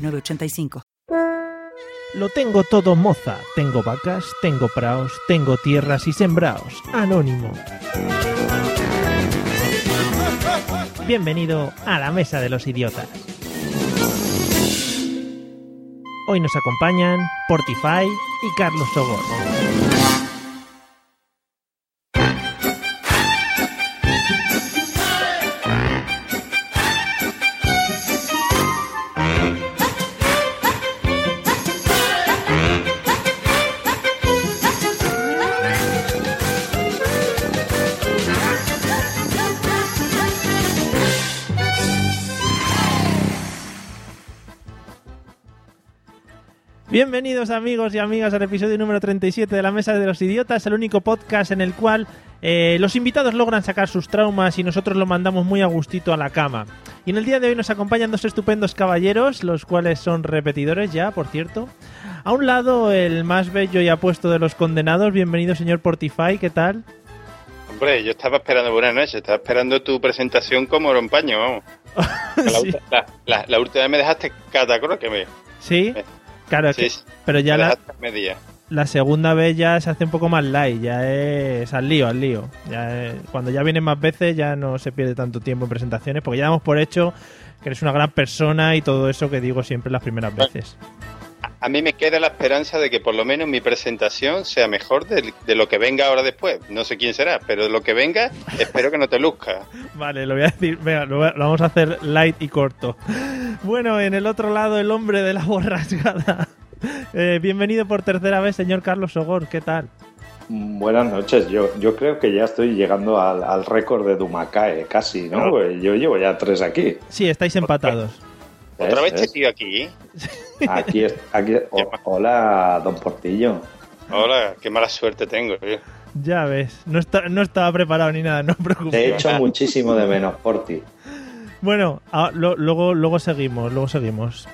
906985. Lo tengo todo moza. Tengo vacas, tengo praos, tengo tierras y sembraos. Anónimo. Bienvenido a la Mesa de los Idiotas. Hoy nos acompañan Portify y Carlos Sogor. Bienvenidos amigos y amigas al episodio número 37 de la Mesa de los Idiotas, el único podcast en el cual eh, los invitados logran sacar sus traumas y nosotros lo mandamos muy a gustito a la cama. Y en el día de hoy nos acompañan dos estupendos caballeros, los cuales son repetidores ya, por cierto. A un lado, el más bello y apuesto de los condenados. Bienvenido, señor Portify, ¿qué tal? Hombre, yo estaba esperando, buenas noches, estaba esperando tu presentación como oro en paño, vamos. La, Sí. la- la- la última vez me dejaste catacro que me... ¿Sí? me- Claro, sí, que- pero ya media. la segunda vez ya se hace un poco más light, ya es al lío, al lío. Ya es- cuando ya vienen más veces ya no se pierde tanto tiempo en presentaciones, porque ya damos por hecho que eres una gran persona y todo eso que digo siempre las primeras veces. A mí me queda la esperanza de que por lo menos mi presentación sea mejor de, de lo que venga ahora después. No sé quién será, pero de lo que venga espero que no te luzca. Vale, lo voy a decir, venga, lo, vamos a hacer light y corto. Bueno, en el otro lado, el hombre de la borrascada. Eh, bienvenido por tercera vez, señor Carlos Sogor, ¿qué tal? Buenas noches, yo, yo creo que ya estoy llegando al, al récord de Dumacae, casi, ¿no? Pues Yo llevo ya tres aquí. Sí, estáis empatados. Otra vez este tío aquí. Aquí, es- aquí o- hola, don Portillo. Hola, qué mala suerte tengo. tío. Ya ves, no, está, no estaba preparado ni nada, no os Te preocupéis. he hecho muchísimo de menos, Porti. Bueno, ah, lo- luego, luego seguimos, luego seguimos.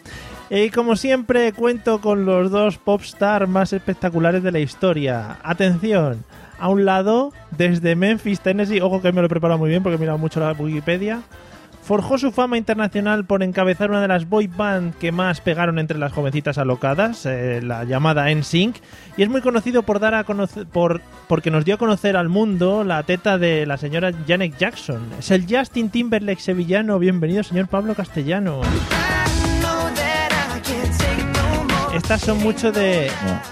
Y como siempre, cuento con los dos popstar más espectaculares de la historia. Atención, a un lado, desde Memphis, Tennessee, ojo que me lo he preparado muy bien porque he mirado mucho la Wikipedia. Forjó su fama internacional por encabezar una de las boy band que más pegaron entre las jovencitas alocadas, eh, la llamada NSYNC, y es muy conocido por dar a conocer, por, porque nos dio a conocer al mundo la teta de la señora Janet Jackson. Es el Justin Timberlake sevillano. Bienvenido, señor Pablo Castellano. Estas son mucho de,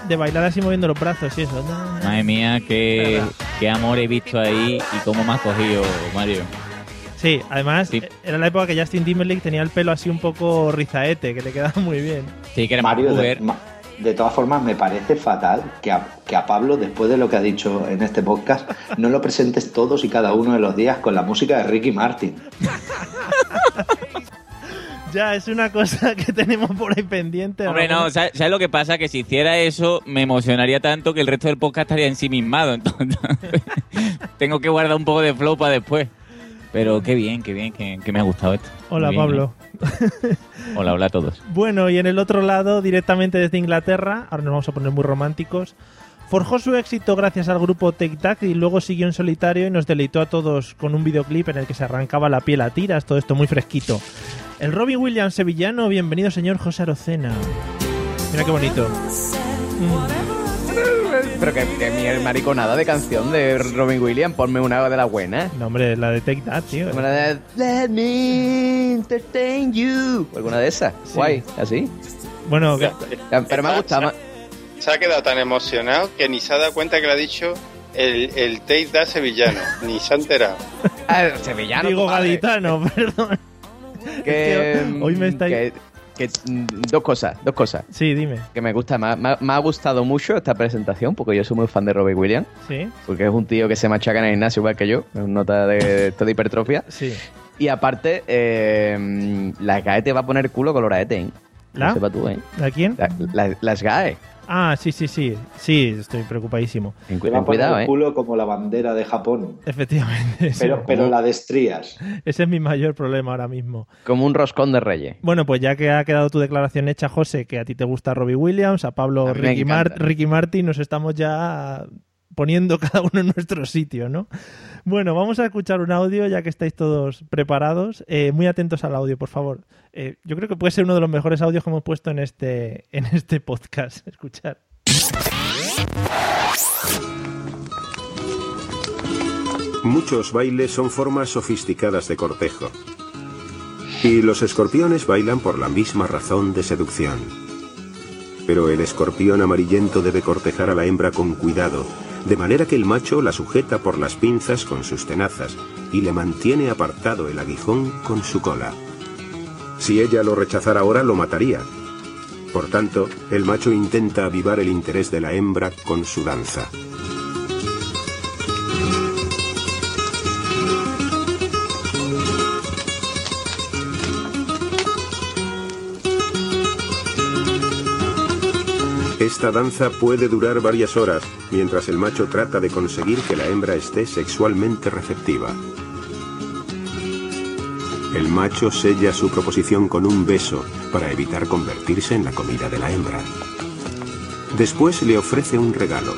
de bailar así moviendo los brazos y eso. Madre mía, qué, qué amor he visto ahí y cómo me has cogido, Mario. Sí, además Sí. era la época que Justin Timberlake tenía el pelo así un poco rizaete, que le quedaba muy bien. Sí, que era Mario, de, ma- de todas formas, me parece fatal que a, que a Pablo, después de lo que ha dicho en este podcast, no lo presentes todos y cada uno de los días con la música de Ricky Martin. Ya, es una cosa que tenemos por ahí pendiente. Hombre, no, ¿sabes, sabes lo que pasa? Que si hiciera eso, me emocionaría tanto que el resto del podcast estaría ensimismado. Entonces, tengo que guardar un poco de flow para después. Pero qué bien, qué bien, que, que me ha gustado esto. Hola, bien, Pablo. ¿eh? Hola, hola a todos. Bueno, y en el otro lado, directamente desde Inglaterra, ahora nos vamos a poner muy románticos, forjó su éxito gracias al grupo Take Tac y luego siguió en solitario y nos deleitó a todos con un videoclip en el que se arrancaba la piel a tiras, todo esto muy fresquito. El Robin Williams sevillano, bienvenido señor José Arocena. Mira qué bonito. Pero que, que mi mariconada de canción de Robin Williams, ponme una de las buenas. No, hombre, la de Take That, tío. Una de Let me entertain you. Alguna de esas. Guay, así. Bueno, que- Pero me ha gustado más. Se ha quedado tan emocionado que ni se ha dado cuenta que le ha dicho el, el Tate da sevillano. ni se ha enterado. Ah, sevillano. digo gaditano, perdón. Que, Es que hoy me estáis- que- que, mm, dos cosas, dos cosas. Sí, dime. Que me gusta. Me, ha- me ha gustado mucho esta presentación porque yo soy muy fan de Robin Williams. Sí, Porque es un tío que se machaca en el gimnasio igual que yo. Es un nota de, hipertrofia. sí. Y aparte, eh, la CAE te va a poner culo coloraete, ¿eh? ¿La? Sepa tú, ¿eh? ¿A quién? La- la- las GAE. Ah, sí, sí, sí. Sí, estoy preocupadísimo. Ten, Te va ten a poner cuidado, el ¿eh? culo como la bandera de Japón. Efectivamente. sí. Pero, pero la de estrías. Ese es mi mayor problema ahora mismo. Como un roscón de reyes. Bueno, pues ya que ha quedado tu declaración hecha, José, que a ti te gusta Robbie Williams, a Pablo A Ricky, Mar-. Ricky Martin, nos estamos ya poniendo cada uno en nuestro sitio, ¿no? Bueno, vamos a escuchar un audio ya que estáis todos preparados. Eh, muy atentos al audio, por favor. Eh, yo creo que puede ser uno de los mejores audios que hemos puesto en este, en este podcast. Escuchar. Muchos bailes son formas sofisticadas de cortejo. Y los escorpiones bailan por la misma razón de seducción. Pero el escorpión amarillento debe cortejar a la hembra con cuidado, de manera que el macho la sujeta por las pinzas con sus tenazas y le mantiene apartado el aguijón con su cola. Si ella lo rechazara ahora, lo mataría. Por tanto, el macho intenta avivar el interés de la hembra con su danza. Esta danza puede durar varias horas, mientras el macho trata de conseguir que la hembra esté sexualmente receptiva. El macho sella su proposición con un beso para evitar convertirse en la comida de la hembra. Después le ofrece un regalo.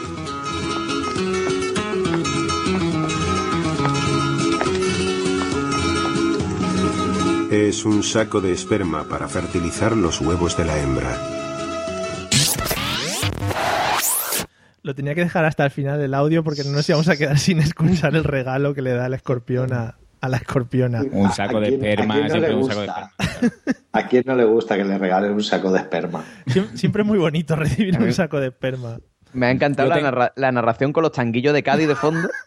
Es un saco de esperma para fertilizar los huevos de la hembra. Lo tenía que dejar hasta el final del audio porque no nos íbamos a quedar sin escuchar el regalo que le da el escorpión a, a la escorpiona. Un ¿A- saco de a esperma, quién no le gusta? ¿A quién no le gusta que le regalen un saco de esperma? Siem- Siempre es muy bonito recibir un saco de esperma. Me ha encantado la, te- narra- la narración con los tanguillos de Cádiz de fondo.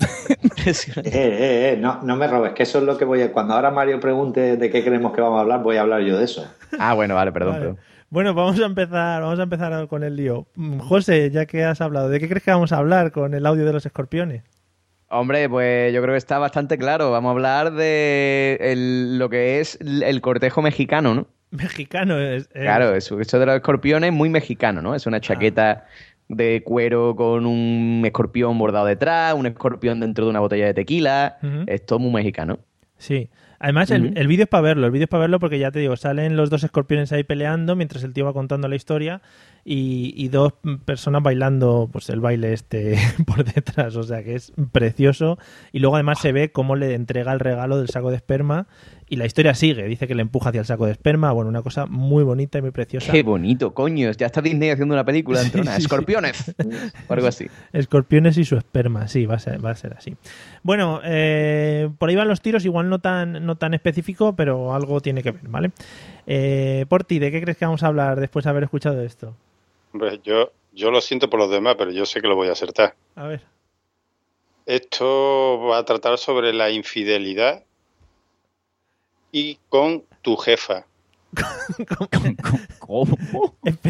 Eh, eh, eh, no, no me robes, que eso es lo que voy a... Cuando ahora Mario pregunte de qué creemos que vamos a hablar, voy a hablar yo de eso. ah, bueno, vale, perdón, Vale. perdón. Bueno, vamos a empezar, vamos a empezar con el lío. Mm, José, ya que has hablado, ¿de qué crees que vamos a hablar con el audio de los escorpiones? Hombre, pues yo creo que está bastante claro. Vamos a hablar de el- lo que es el cortejo mexicano, ¿no? Mexicano es. es- Claro, eso, eso de los escorpiones muy mexicano, ¿no? Es una chaqueta de cuero con un escorpión bordado detrás, un escorpión dentro de una botella de tequila. Es todo muy mexicano. Sí. Además, el, el vídeo es para verlo. El vídeo es para verlo porque ya te digo, salen los dos escorpiones ahí peleando mientras el tío va contando la historia y, y dos personas bailando pues el baile este por detrás. O sea que es precioso. Y luego además se ve cómo le entrega el regalo del saco de esperma y la historia sigue. Dice que le empuja hacia el saco de esperma. Bueno, una cosa muy bonita y muy preciosa. Qué bonito, coño. Ya está Disney haciendo una película una Sí, sí, sí. escorpiones. O algo así. Escorpiones y su esperma, sí, va a ser, va a ser así. Bueno, eh, por ahí van los tiros, igual no tan, no tan específico, pero algo tiene que ver, ¿vale? Eh, Porti, ¿de qué crees que vamos a hablar después de haber escuchado esto? Pues yo, yo lo siento por los demás, pero yo sé que lo voy a acertar. A ver. Esto va a tratar sobre la infidelidad y con tu jefa. ¿Cómo?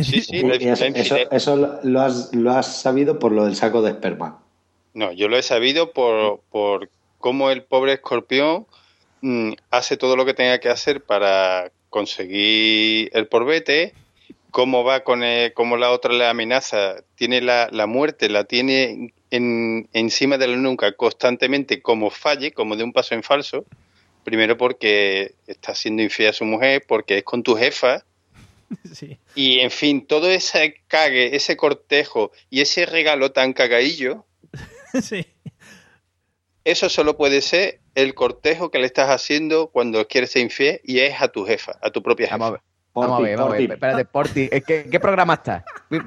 Sí, sí, la, eso, eso lo, has, lo has sabido por lo del saco de esperma. No, yo lo he sabido por, por cómo el pobre escorpión mm, hace todo lo que tenga que hacer para conseguir el porbete, cómo va con el- cómo la otra le amenaza, tiene la, la muerte, la tiene en, encima de la nuca constantemente como falle, como de un paso en falso. Primero porque está siendo infiel a su mujer, porque es con tu jefa, Sí. y en fin, todo ese cague, ese cortejo y ese regalo tan cagadillo, sí. eso solo puede ser el cortejo que le estás haciendo cuando quieres ser infiel y es a tu jefa, a tu propia jefa. Vamos a ver. Porti, Vamos a ver, vamos a ver. Porti. Espérate, Porti. ¿eh, ¿Qué, ¿Qué programa está? Que,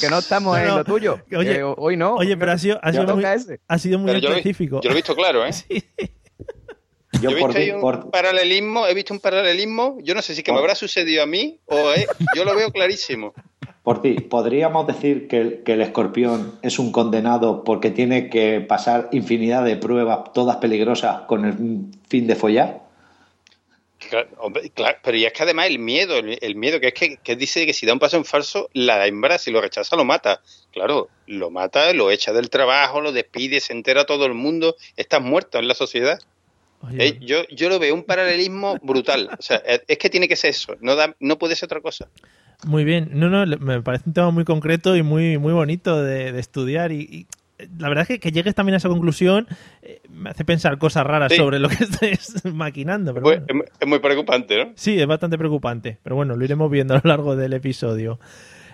que no estamos No, en lo tuyo. Oye, Que hoy no. Oye, pero ha sido, ha sido muy, ha sido muy yo, específico. yo lo he visto claro, ¿eh? Sí. Yo, Yo he por visto ti- un por- paralelismo, he visto un paralelismo, yo no sé si que me habrá sucedido a mí o es- yo lo veo clarísimo. Por ti, ¿podríamos decir que el, que el escorpión es un condenado porque tiene que pasar infinidad de pruebas, todas peligrosas, con el fin de follar? Claro, hombre, claro, pero y es que además el miedo, el, el miedo, que es que, que dice que si da un paso en falso, la hembra, si lo rechaza, lo mata. Claro, lo mata, lo echa del trabajo, lo despide, se entera todo el mundo, estás muerto en la sociedad. Oye, Eh, yo, yo lo veo un paralelismo brutal. O sea, es que tiene que ser eso, no, da, no puede ser otra cosa. Muy bien. No, no, me parece un tema muy concreto y muy, muy bonito de, de estudiar. Y, y, la verdad es que, que llegues también a esa conclusión eh, me hace pensar cosas raras Sí. sobre lo que estés maquinando. Pero bueno. es muy preocupante, ¿no? Sí, es bastante preocupante. Pero bueno, lo iremos viendo a lo largo del episodio.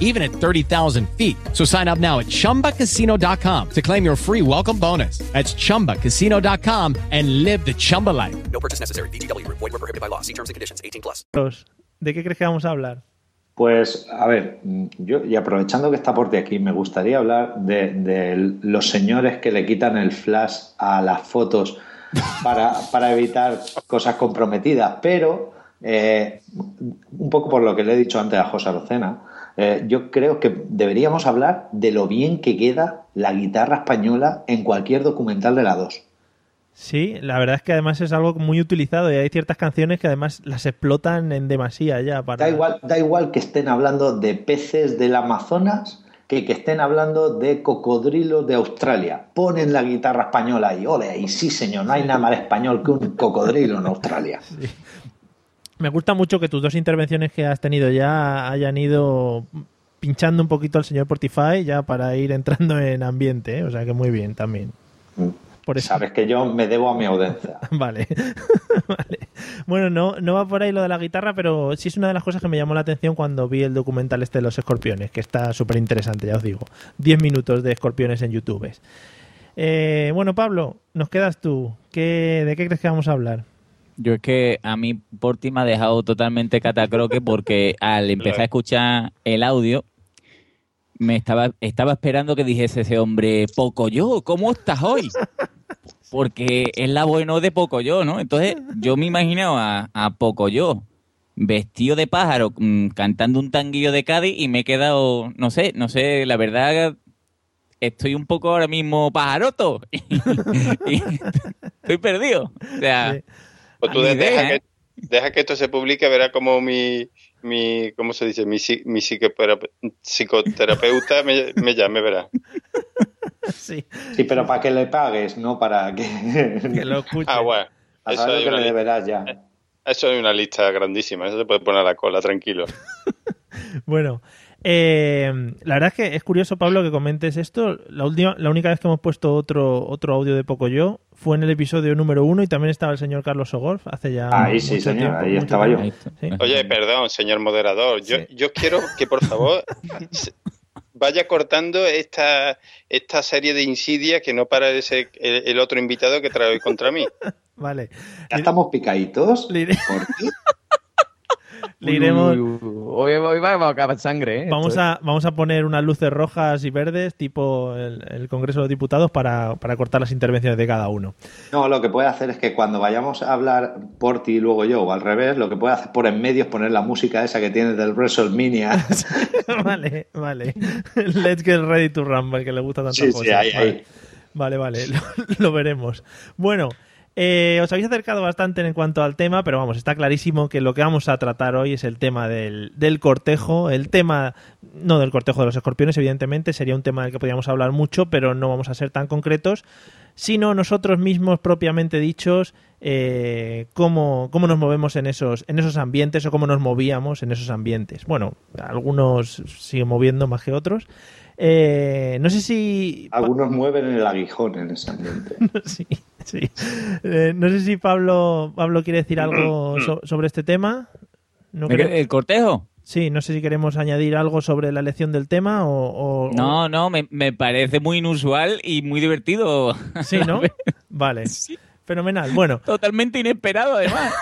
even at 30,000 feet. So sign up now at chumbacasino.com to claim your free welcome bonus. That's chumbacasino.com and live the Chumba life. No purchase necessary. VGW Group. Void were prohibited by law. See terms and conditions. 18 plus. ¿de qué crees que vamos a hablar? Pues, a ver, yo, y aprovechando que está Porti aquí, me gustaría hablar de, de los señores que le quitan el flash a las fotos para, para evitar cosas comprometidas, pero eh, un poco por lo que le he dicho antes a José Arocena, eh, yo creo que deberíamos hablar de lo bien que queda la guitarra española en cualquier documental de la 2. Sí, la verdad es que además es algo muy utilizado y hay ciertas canciones que además las explotan en demasía ya. Para... Da igual, da igual que estén hablando de peces del Amazonas que que estén hablando de cocodrilos de Australia. Ponen la guitarra española y ole, y sí señor, no hay nada más español que un cocodrilo en Australia. Me gusta mucho que tus dos intervenciones que has tenido ya hayan ido pinchando un poquito al señor Portify ya para ir entrando en ambiente, ¿eh? o sea que muy bien también. Por eso. Sabes que yo me debo a mi audiencia. Vale. vale. Bueno, no, no va por ahí lo de la guitarra, pero sí es una de las cosas que me llamó la atención cuando vi el documental este de los escorpiones, que está súper interesante, ya os digo. 10 minutos de escorpiones en YouTube. Eh, bueno, Pablo, nos quedas tú. ¿Qué, ¿De qué crees que vamos a hablar? Yo es que a mí Porti me ha dejado totalmente catacroque porque al empezar a escuchar el audio me estaba, estaba esperando que dijese ese hombre, Pocoyo, ¿cómo estás hoy? Porque es la bueno de Pocoyo, ¿no? Entonces yo me imaginaba a, a Pocoyo vestido de pájaro mm, cantando un tanguillo de Cádiz y me he quedado, no sé, no sé, la verdad estoy un poco ahora mismo pajaroto y, y estoy perdido. O sea, Sí. Pues tú Ni de- idea, deja, ¿eh? que, deja que esto se publique, verá como mi, mi ¿cómo se dice? Mi, mi psicoterape- psicoterapeuta me, me llame, verá. Sí, Sí, pero para que le pagues, no para que... que lo escuche. Ah, bueno. A Eso hay, lo que una le lista, deberás ya. eso hay una lista grandísima, eso se puede poner a la cola, tranquilo. Bueno, eh, la verdad es que es curioso, Pablo, que comentes esto. La última, la única vez que hemos puesto otro, otro audio de Pocoyo fue en el episodio número uno y también estaba el señor Carlos Sogolf hace ya. Ahí sí, señor, tiempo, ahí estaba tiempo. Sí. Oye, perdón, señor moderador, yo, Sí. yo quiero que por favor vaya cortando esta, esta serie de insidias que no para ese, el, el otro invitado que trae hoy contra mí. Vale. ¿Ya estamos picaditos? ¿Por qué? Le iremos. Uy, uy, uy. Hoy, hoy va a acabar sangre, ¿eh? Vamos Esto es- a, vamos a poner unas luces rojas y verdes, tipo el, el Congreso de los Diputados, para, para cortar las intervenciones de cada uno. No, lo que puede hacer es que cuando vayamos a hablar por ti y luego yo, o al revés, lo que puede hacer por en medio es poner la música esa que tienes del WrestleMania. vale, vale. Let's get ready to rumble, que le gusta tantas Sí, sí, ahí, vale. ahí. Vale, vale, lo, lo veremos. Bueno, eh, os habéis acercado bastante en cuanto al tema, pero vamos, está clarísimo que lo que vamos a tratar hoy es el tema del, del cortejo, el tema, no del cortejo de los escorpiones, evidentemente, sería un tema del que podríamos hablar mucho, pero no vamos a ser tan concretos, sino nosotros mismos propiamente dichos, eh, cómo, cómo nos movemos en esos, en esos ambientes o cómo nos movíamos en esos ambientes. Bueno, algunos siguen moviendo más que otros. Eh, no sé si... Algunos mueven el aguijón en ese ambiente. sí, sí. Eh, no sé si Pablo, Pablo quiere decir algo so- sobre este tema. No creo- ¿El cortejo? Sí, no sé si queremos añadir algo sobre la elección del tema o... o- No, no, me, me parece muy inusual y muy divertido. Sí, ¿no? Vale. Fenomenal. Bueno, Totalmente inesperado, además.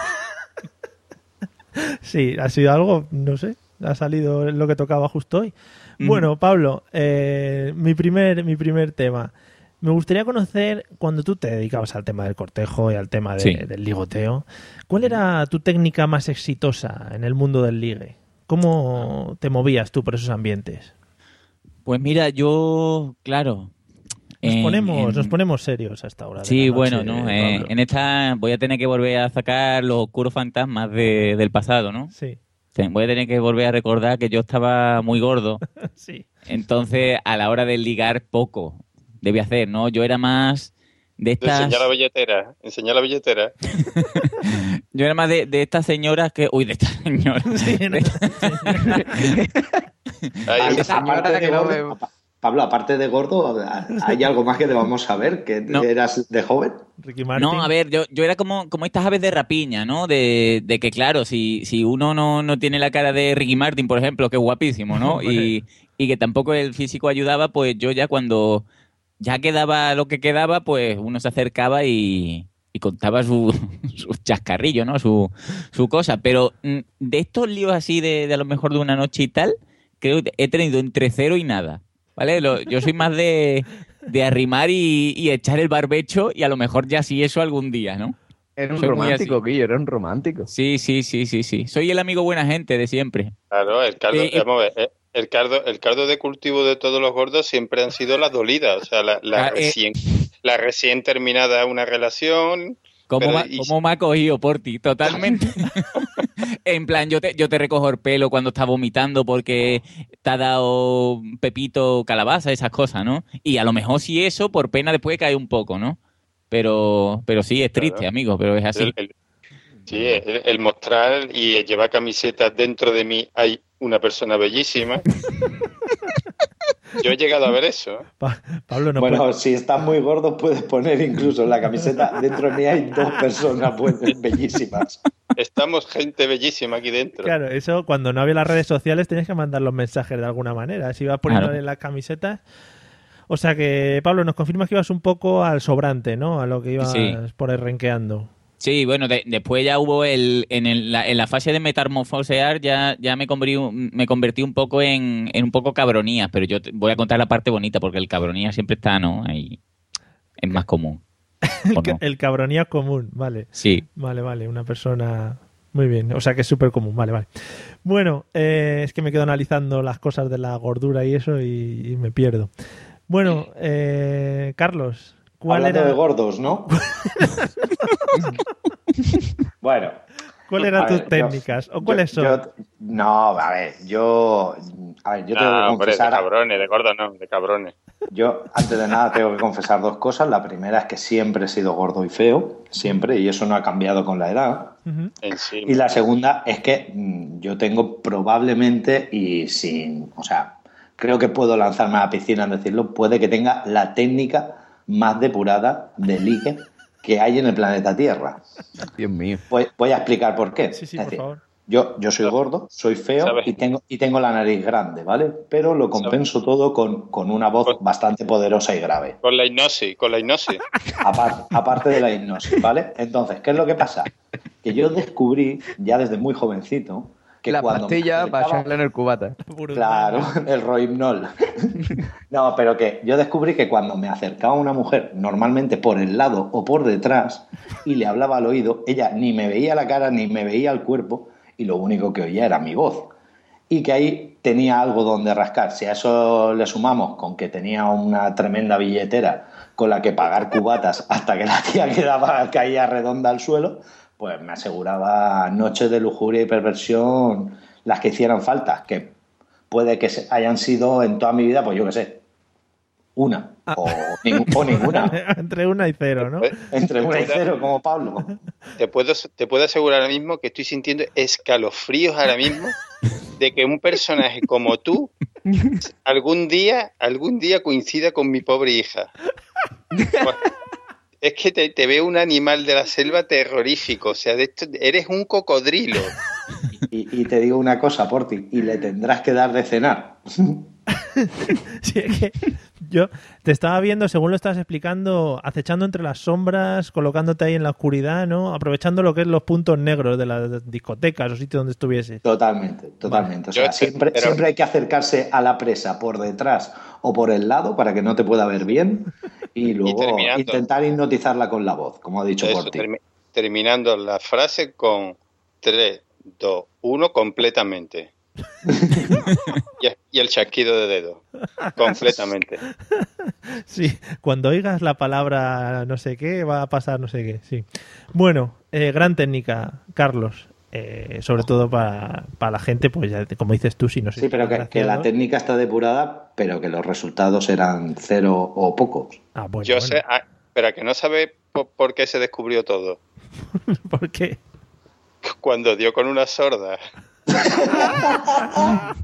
sí, ha sido algo, no sé, ha salido lo que tocaba justo hoy. Bueno, Pablo, eh, mi, primer, mi primer tema. Me gustaría conocer, cuando tú te dedicabas al tema del cortejo y al tema de- Sí. del ligoteo, ¿cuál era tu técnica más exitosa en el mundo del ligue? ¿Cómo te movías tú por esos ambientes? Pues mira, yo, claro, Nos ponemos, en- nos ponemos serios a esta hora. de Sí, bueno, ¿no? Eh, en esta voy a tener que volver a sacar los oscuros fantasmas de- del pasado, ¿no? Sí, Voy a tener que volver a recordar que yo estaba muy gordo, sí. entonces a la hora de ligar poco debía hacer, ¿no? Yo era más de estas... Enseñar la billetera, enseñar la billetera. Yo era más de, de estas señoras que... Uy, de estas señoras. Sí, de que no me- Pablo, aparte de gordo, ¿hay algo más que debamos saber? ¿Que No. eras de joven? Ricky Martin. No, a ver, yo, yo era como, como estas aves de rapiña, ¿no? De, de que, claro, si, si uno no, no tiene la cara de Ricky Martin, por ejemplo, que es guapísimo, ¿no? y, y que tampoco el físico ayudaba, pues yo ya cuando ya quedaba lo que quedaba, pues uno se acercaba y, y contaba su, su chascarrillo, ¿no? Su, su cosa. Pero mm, de estos líos así de, de a lo mejor de una noche y tal, creo que he tenido entre cero y nada. ¿Vale? Lo- yo soy más de, de arrimar y, y echar el barbecho y a lo mejor ya sí eso algún día, ¿no? Era un Soy romántico. Guillo, era un romántico. Sí, sí, sí, sí, sí. Soy el amigo buena gente de siempre. Claro, el caldo, Eh, vamos a ver, eh, el caldo, el caldo de cultivo de todos los gordos siempre han sido las dolidas, o sea, la, la Ah, eh. recién, la recién terminada una relación. ¿Cómo, Pero, ma- y- cómo me ha cogido por ti? Totalmente. en plan, yo te, yo te recojo el pelo cuando estás vomitando porque te ha dado pepito, calabaza, esas cosas, ¿no? Y a lo mejor si eso, por pena después cae un poco, ¿no? Pero, pero sí, es triste, Claro. amigo, pero es así. El, el- sí, el, el mostrar y el llevar camisetas dentro de mí hay una persona bellísima. Yo he llegado a ver eso. Pa- Pablo, no bueno, puede- si estás muy gordo, puedes poner incluso en la camiseta. Dentro de mí hay dos personas pues, bellísimas. Estamos gente bellísima aquí dentro. Claro, eso cuando no había las redes sociales tenías que mandar los mensajes de alguna manera. Si ibas poniendo Claro. en las camisetas. O sea que, Pablo, nos confirmas que ibas un poco al sobrante, ¿no? A lo que ibas Sí. por renqueando. Sí, bueno, de- después ya hubo el en, el- la, en la fase de metamorfosear ya, ya me, convertí, un- me convertí un poco en, en un poco cabronía, pero yo te- voy a contar la parte bonita porque el cabronía siempre está, ¿no? Ahí es más común. ¿o no? El cabronía común, vale. Sí. Vale, vale, una persona... Muy bien, o sea que es súper común, vale, vale. Bueno, eh, es que me quedo analizando las cosas de la gordura y eso y, y me pierdo. Bueno, eh, Carlos, ¿cuál Hablando era, de gordos, ¿no? bueno. ¿cuál eran tus ver, yo- técnicas? ¿O cuáles son? yo- no, a ver, yo... A ver, yo tengo que hombre, de confesar... cabrones, de gordos no, de cabrones. Yo, antes de nada, tengo que confesar dos cosas. La primera es que siempre he sido gordo y feo, siempre, y eso no ha cambiado con la edad. En sí. Y la segunda es que mm, yo tengo probablemente, y sin, o sea, creo que puedo lanzarme a la piscina en decirlo, puede que tenga la técnica más depurada de ligue que hay en el planeta Tierra. Dios mío. Voy, voy a explicar por qué. Sí, sí, Es por decir, favor. Yo, yo soy gordo, soy feo ¿Sabes? y tengo, y tengo la nariz grande, ¿vale? Pero lo compenso todo con, con una voz Con- bastante poderosa y grave. Con la hipnosis, con la hipnosis. Apar- aparte de la hipnosis, ¿vale? Entonces, ¿qué es lo que pasa? Que yo descubrí, ya desde muy jovencito, que la cuando pastilla para en el cubata. Claro, el rohipnol. No, pero que yo descubrí que cuando me acercaba a una mujer, normalmente por el lado o por detrás, y le hablaba al oído, ella ni me veía la cara ni me veía el cuerpo, y lo único que oía era mi voz. Y que ahí tenía algo donde rascar. Si a eso le sumamos con que tenía una tremenda billetera con la que pagar cubatas hasta que la tía quedaba caía redonda al suelo, pues me aseguraba noches de lujuria y perversión las que hicieran falta, que puede que se- hayan sido en toda mi vida, pues yo qué sé, una o, ning- o ninguna, Entre una y cero, ¿no? entre una y cero, como Pablo. Te puedo, te puedo asegurar ahora mismo que estoy sintiendo escalofríos ahora mismo de que un personaje como tú algún día, algún día coincida con mi pobre hija. Bueno, Es que te, te veo un animal de la selva terrorífico, o sea, de esto- eres un cocodrilo. Y, y te digo una cosa, Porti, y le tendrás que dar de cenar. Sí, es que yo te estaba viendo, según lo estabas explicando, acechando entre las sombras, colocándote ahí en la oscuridad, ¿no? Aprovechando lo que es los puntos negros de las discotecas o sitios donde estuvieses. Totalmente, totalmente. O sea, Yo- siempre, pero- siempre hay que acercarse a la presa por detrás o por el lado para que no te pueda ver bien y luego intentar hipnotizarla con la voz, como ha dicho Eso, Porti. termi- terminando la frase con 3, 2, 1 completamente. y, y el chasquido de dedos. Completamente. Sí, cuando oigas la palabra no sé qué, va a pasar no sé qué, sí. Bueno, eh, gran técnica, Carlos. Eh, sobre todo para, para la gente, pues ya, como dices tú, si no sé. Sí, pero que, que la técnica está depurada, pero que los resultados eran cero o pocos. Ah, bueno, Yo bueno. sé, ah, pero que no sabe por, por qué se descubrió todo. ¿Por qué? Cuando dio con una sorda.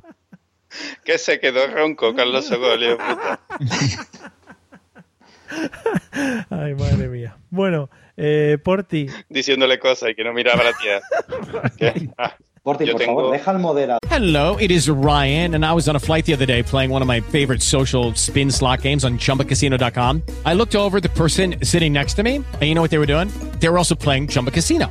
que se quedó ronco Carlos Sogolio. puta. Ay, madre mía. Bueno, eh, Porti, Diciéndole cosas y que no miraba a la tía. Ah, Porti, Yo por tengo- favor, deja al moderador. Hello, it is Ryan, and I was on a flight the other day playing one of my favorite social spin slot games on chumbacasino.com. I looked over at the person sitting next to me, and you know what they were doing? They were also playing Chumba Casino.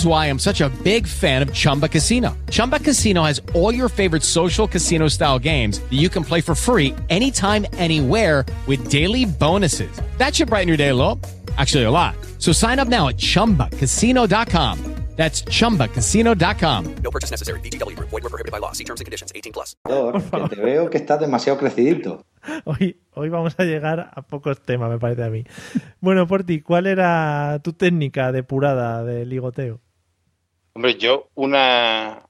why I'm such a big fan of Chumba Casino. Chumba Casino has all your favorite social casino style games that you can play for free anytime, anywhere with daily bonuses. That should brighten your day a little. Actually, a lot. So sign up now at chumbacasino.com. That's chumbacasino.com. No purchase necessary. VGW Group. Void were prohibited by law. See terms and conditions. 18 plus. Que te veo que estás demasiado crecidito. hoy, hoy vamos a llegar a pocos temas, me parece a mí. Bueno, Porti, ¿cuál era tu técnica depurada de ligoteo? Hombre, yo una,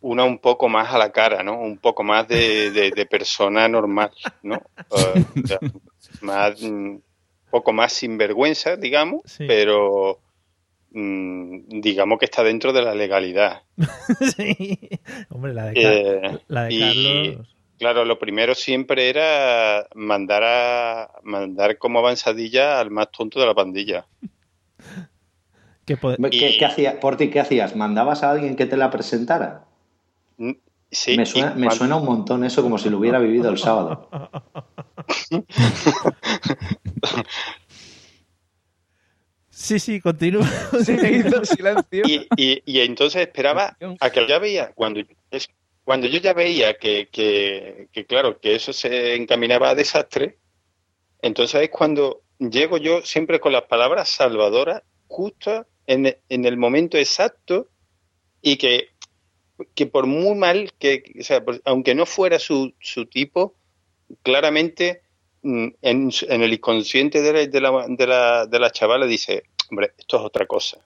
una un poco más a la cara, ¿no? Un poco más de, de- de persona normal, ¿no? O sea, más, un poco más sinvergüenza, digamos, Sí. pero mm, digamos que está dentro de la legalidad. sí. Hombre, la de, Eh, la de y- Carlos. Claro, lo primero siempre era mandar a mandar como avanzadilla al más tonto de la pandilla. Po- ¿Qué, qué hacías, Porti, ¿qué hacías? ¿Mandabas a alguien que te la presentara? Mm, Sí, me suena, me cuando- suena un montón eso como si lo hubiera vivido el sábado. Sí, sí, continúa. Se hizo silencio. y, y- y entonces esperaba a que ya veía, cuando, es- cuando yo ya veía que, que, que, claro, que eso se encaminaba a desastre, entonces es cuando llego yo siempre con las palabras salvadoras justo en, en el momento exacto y que, que por muy mal que, o sea, por- aunque no fuera su, su tipo, claramente mm, en, en el inconsciente de la, de, la, de, la, de la chavala dice, hombre, esto es otra cosa.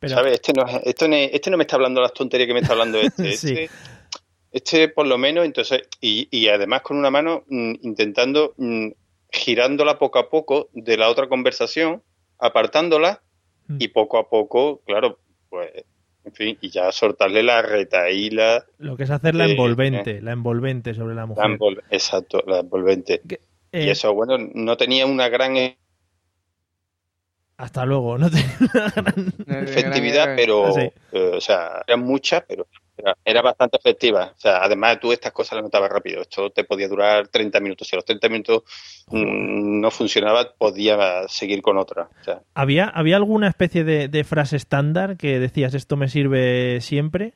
Pero- ¿Sabes? Este no, es- esto no es- este no me está hablando las tonterías que me está hablando este. Sí. Este, este por lo menos, entonces, y, y además con una mano mm, intentando, mm, girándola poco a poco de la otra conversación, apartándola Mm. y poco a poco, claro, pues, en fin, y ya soltarle la retaíla, Lo que es hacer la envolvente, la envolvente sobre la la mujer. envol- exacto, la envolvente. Que- y eh, eso, bueno, no tenía una gran Hasta luego, no tenía una gran- efectividad, pero, Ah, sí. eh, o sea, eran muchas, pero era, era bastante efectiva. O sea, además tú estas cosas las notabas rápido. Esto te podía durar 30 minutos. Si a los 30 minutos mm, no funcionaba, podía seguir con otra. O sea, ¿Había, ¿Había alguna especie de, de frase estándar que decías esto me sirve siempre?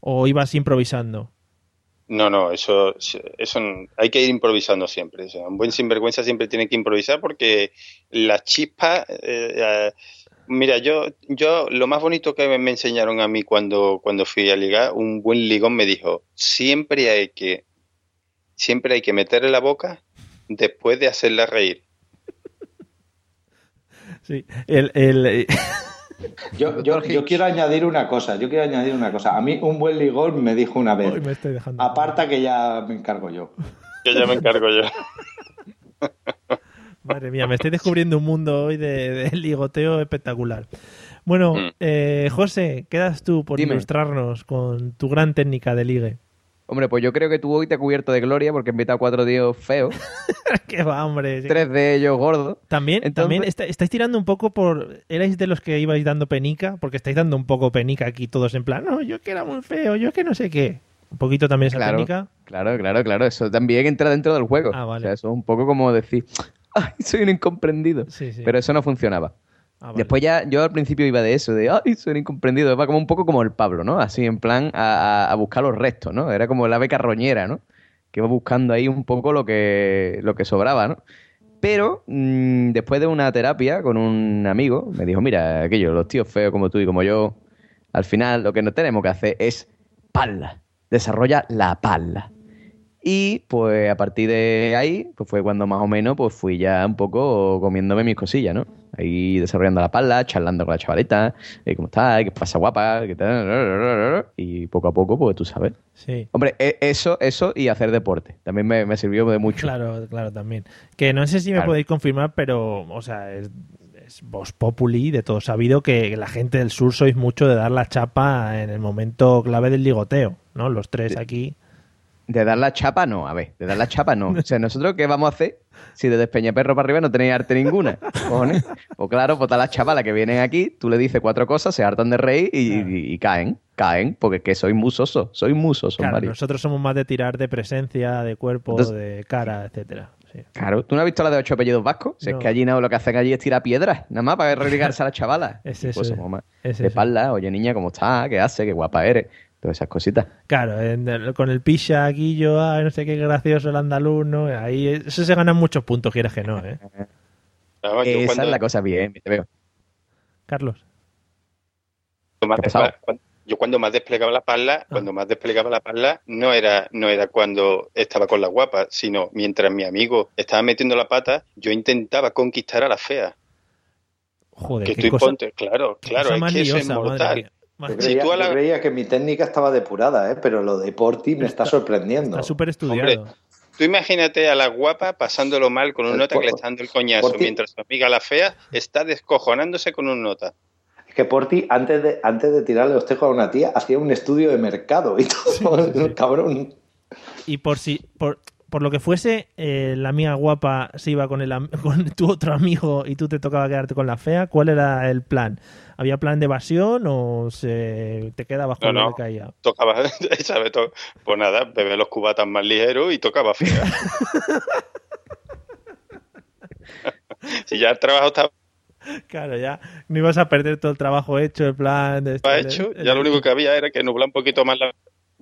¿O ibas improvisando? no, no, eso, eso hay que ir improvisando siempre. O sea, un buen sinvergüenza siempre tiene que improvisar porque la chispa... eh, eh, Mira, yo, yo lo más bonito que me enseñaron a mí cuando, cuando fui a ligar, un buen ligón me dijo, siempre hay que, siempre hay que meterle la boca después de hacerla reír. Sí. El, el, eh, Yo, yo, yo quiero añadir una cosa, yo quiero añadir una cosa. A mí un buen ligón me dijo una Hoy vez, me estoy dejando. aparta que ya me encargo yo. Yo ya me encargo yo. Madre mía, me estoy descubriendo un mundo hoy de, de ligoteo espectacular. Bueno, Mm. eh, José, quedas tú por Dime. ilustrarnos con tu gran técnica de ligue. Hombre, pues yo creo que tú hoy te has cubierto de gloria porque he invitado a cuatro tíos feos, ¡Qué va, hombre! sí. tres de ellos gordos. También, Entonces- también está- estáis tirando un poco por... ¿Erais de los que ibais dando penica? Porque estáis dando un poco penica aquí todos en plan, no, yo que era muy feo, yo que no sé qué. Un poquito también esa Claro. técnica. Claro, claro, claro. Eso también entra dentro del juego. Ah, vale. O sea, eso es un poco como decir, ¡ay, soy un incomprendido! Sí, sí. Pero eso no funcionaba. Ah, vale. Después ya, yo al principio iba de eso, de, ¡ay, soy un incomprendido! Iba como un poco como el Pablo, ¿no? Así, en plan, a, buscar los restos, ¿no? Era como la beca roñera, ¿no? Que iba buscando ahí un poco lo que, lo que sobraba, ¿no? Pero mm, después de una terapia con un amigo, me dijo, mira, aquello, los tíos feos como tú y como yo, al final lo que nos tenemos que hacer es pala. Desarrolla la pala. Y pues a partir de ahí, pues fue cuando más o menos pues fui ya un poco comiéndome mis cosillas, ¿no? Ahí desarrollando la pala, charlando con la chavaleta, eh, ¿cómo estás? ¿Qué pasa guapa? ¿Qué tal? Y poco a poco, pues tú sabes. Sí. Hombre, e- eso, eso y hacer deporte. También me, me sirvió de mucho. Claro, claro, también. Que no sé si me Claro. podéis confirmar, pero, o sea, es, es voz populi de todo sabido que la gente del sur sois mucho de dar la chapa en el momento clave del ligoteo, ¿no? Los tres aquí. De dar la chapa, no, a ver, de dar la chapa, no. O sea, ¿nosotros qué vamos a hacer si de Despeñaperro para arriba no tenéis arte ninguna? Cojones. Pues claro, pues a las chavalas que vienen aquí, tú le dices cuatro cosas, se hartan de reír y, y- y caen, caen, porque es que soy musoso, soy musoso, Claro, Mario. nosotros somos más de tirar de presencia, de cuerpo, Entonces- de cara, etcétera. Sí. Claro, ¿tú no has visto la de ocho apellidos vascos? Si No. es que allí no, lo que hacen allí es tirar piedras, nada más para religarse a las chavalas. Es eso, Pues es- es de espalda, oye niña, ¿cómo estás? ¿Qué haces? ¿Qué guapa eres? Todas esas cositas. Claro, en el- con el picha aquí yo, ay, no sé qué gracioso el andaluz, ¿no? Ahí eso se ganan muchos puntos, quieres que no, ¿eh? Esa cuando- es la cosa bien, te veo. Carlos. yo cuando más desplegaba la Ah. pala, cuando más desplegaba la pala, no era, no era cuando estaba con la guapa, sino mientras mi amigo estaba metiendo la pata, yo intentaba conquistar a la fea. Joder, que qué tú cosa, ponte, claro, claro, es que eso es mortal. Yo creía, yo que mi técnica estaba depurada, ¿eh? pero lo de Porti me está sorprendiendo. Está súper estudiado. Tú imagínate a la guapa pasándolo mal con un El nota que le está dando el coñazo, mientras su amiga la fea está descojonándose con un nota. Es que Porti, antes de, antes de tirarle los tejos a una tía, hacía un estudio de mercado y todo. el cabrón. Y por si, por, por lo que fuese, eh, la amiga guapa se iba con, el, con tu otro amigo y tú te tocaba quedarte con la fea, ¿cuál era el plan? ¿Había plan de evasión o se te quedabas con lo no. que caía? Tocaba, ¿sabes? Pues nada, beber los cubatas más ligeros y tocaba fea. si ya el trabajo estaba Claro, ya no ibas a perder todo el trabajo hecho, el plan de este- hecho, ya lo único que había era que nublar un poquito más la...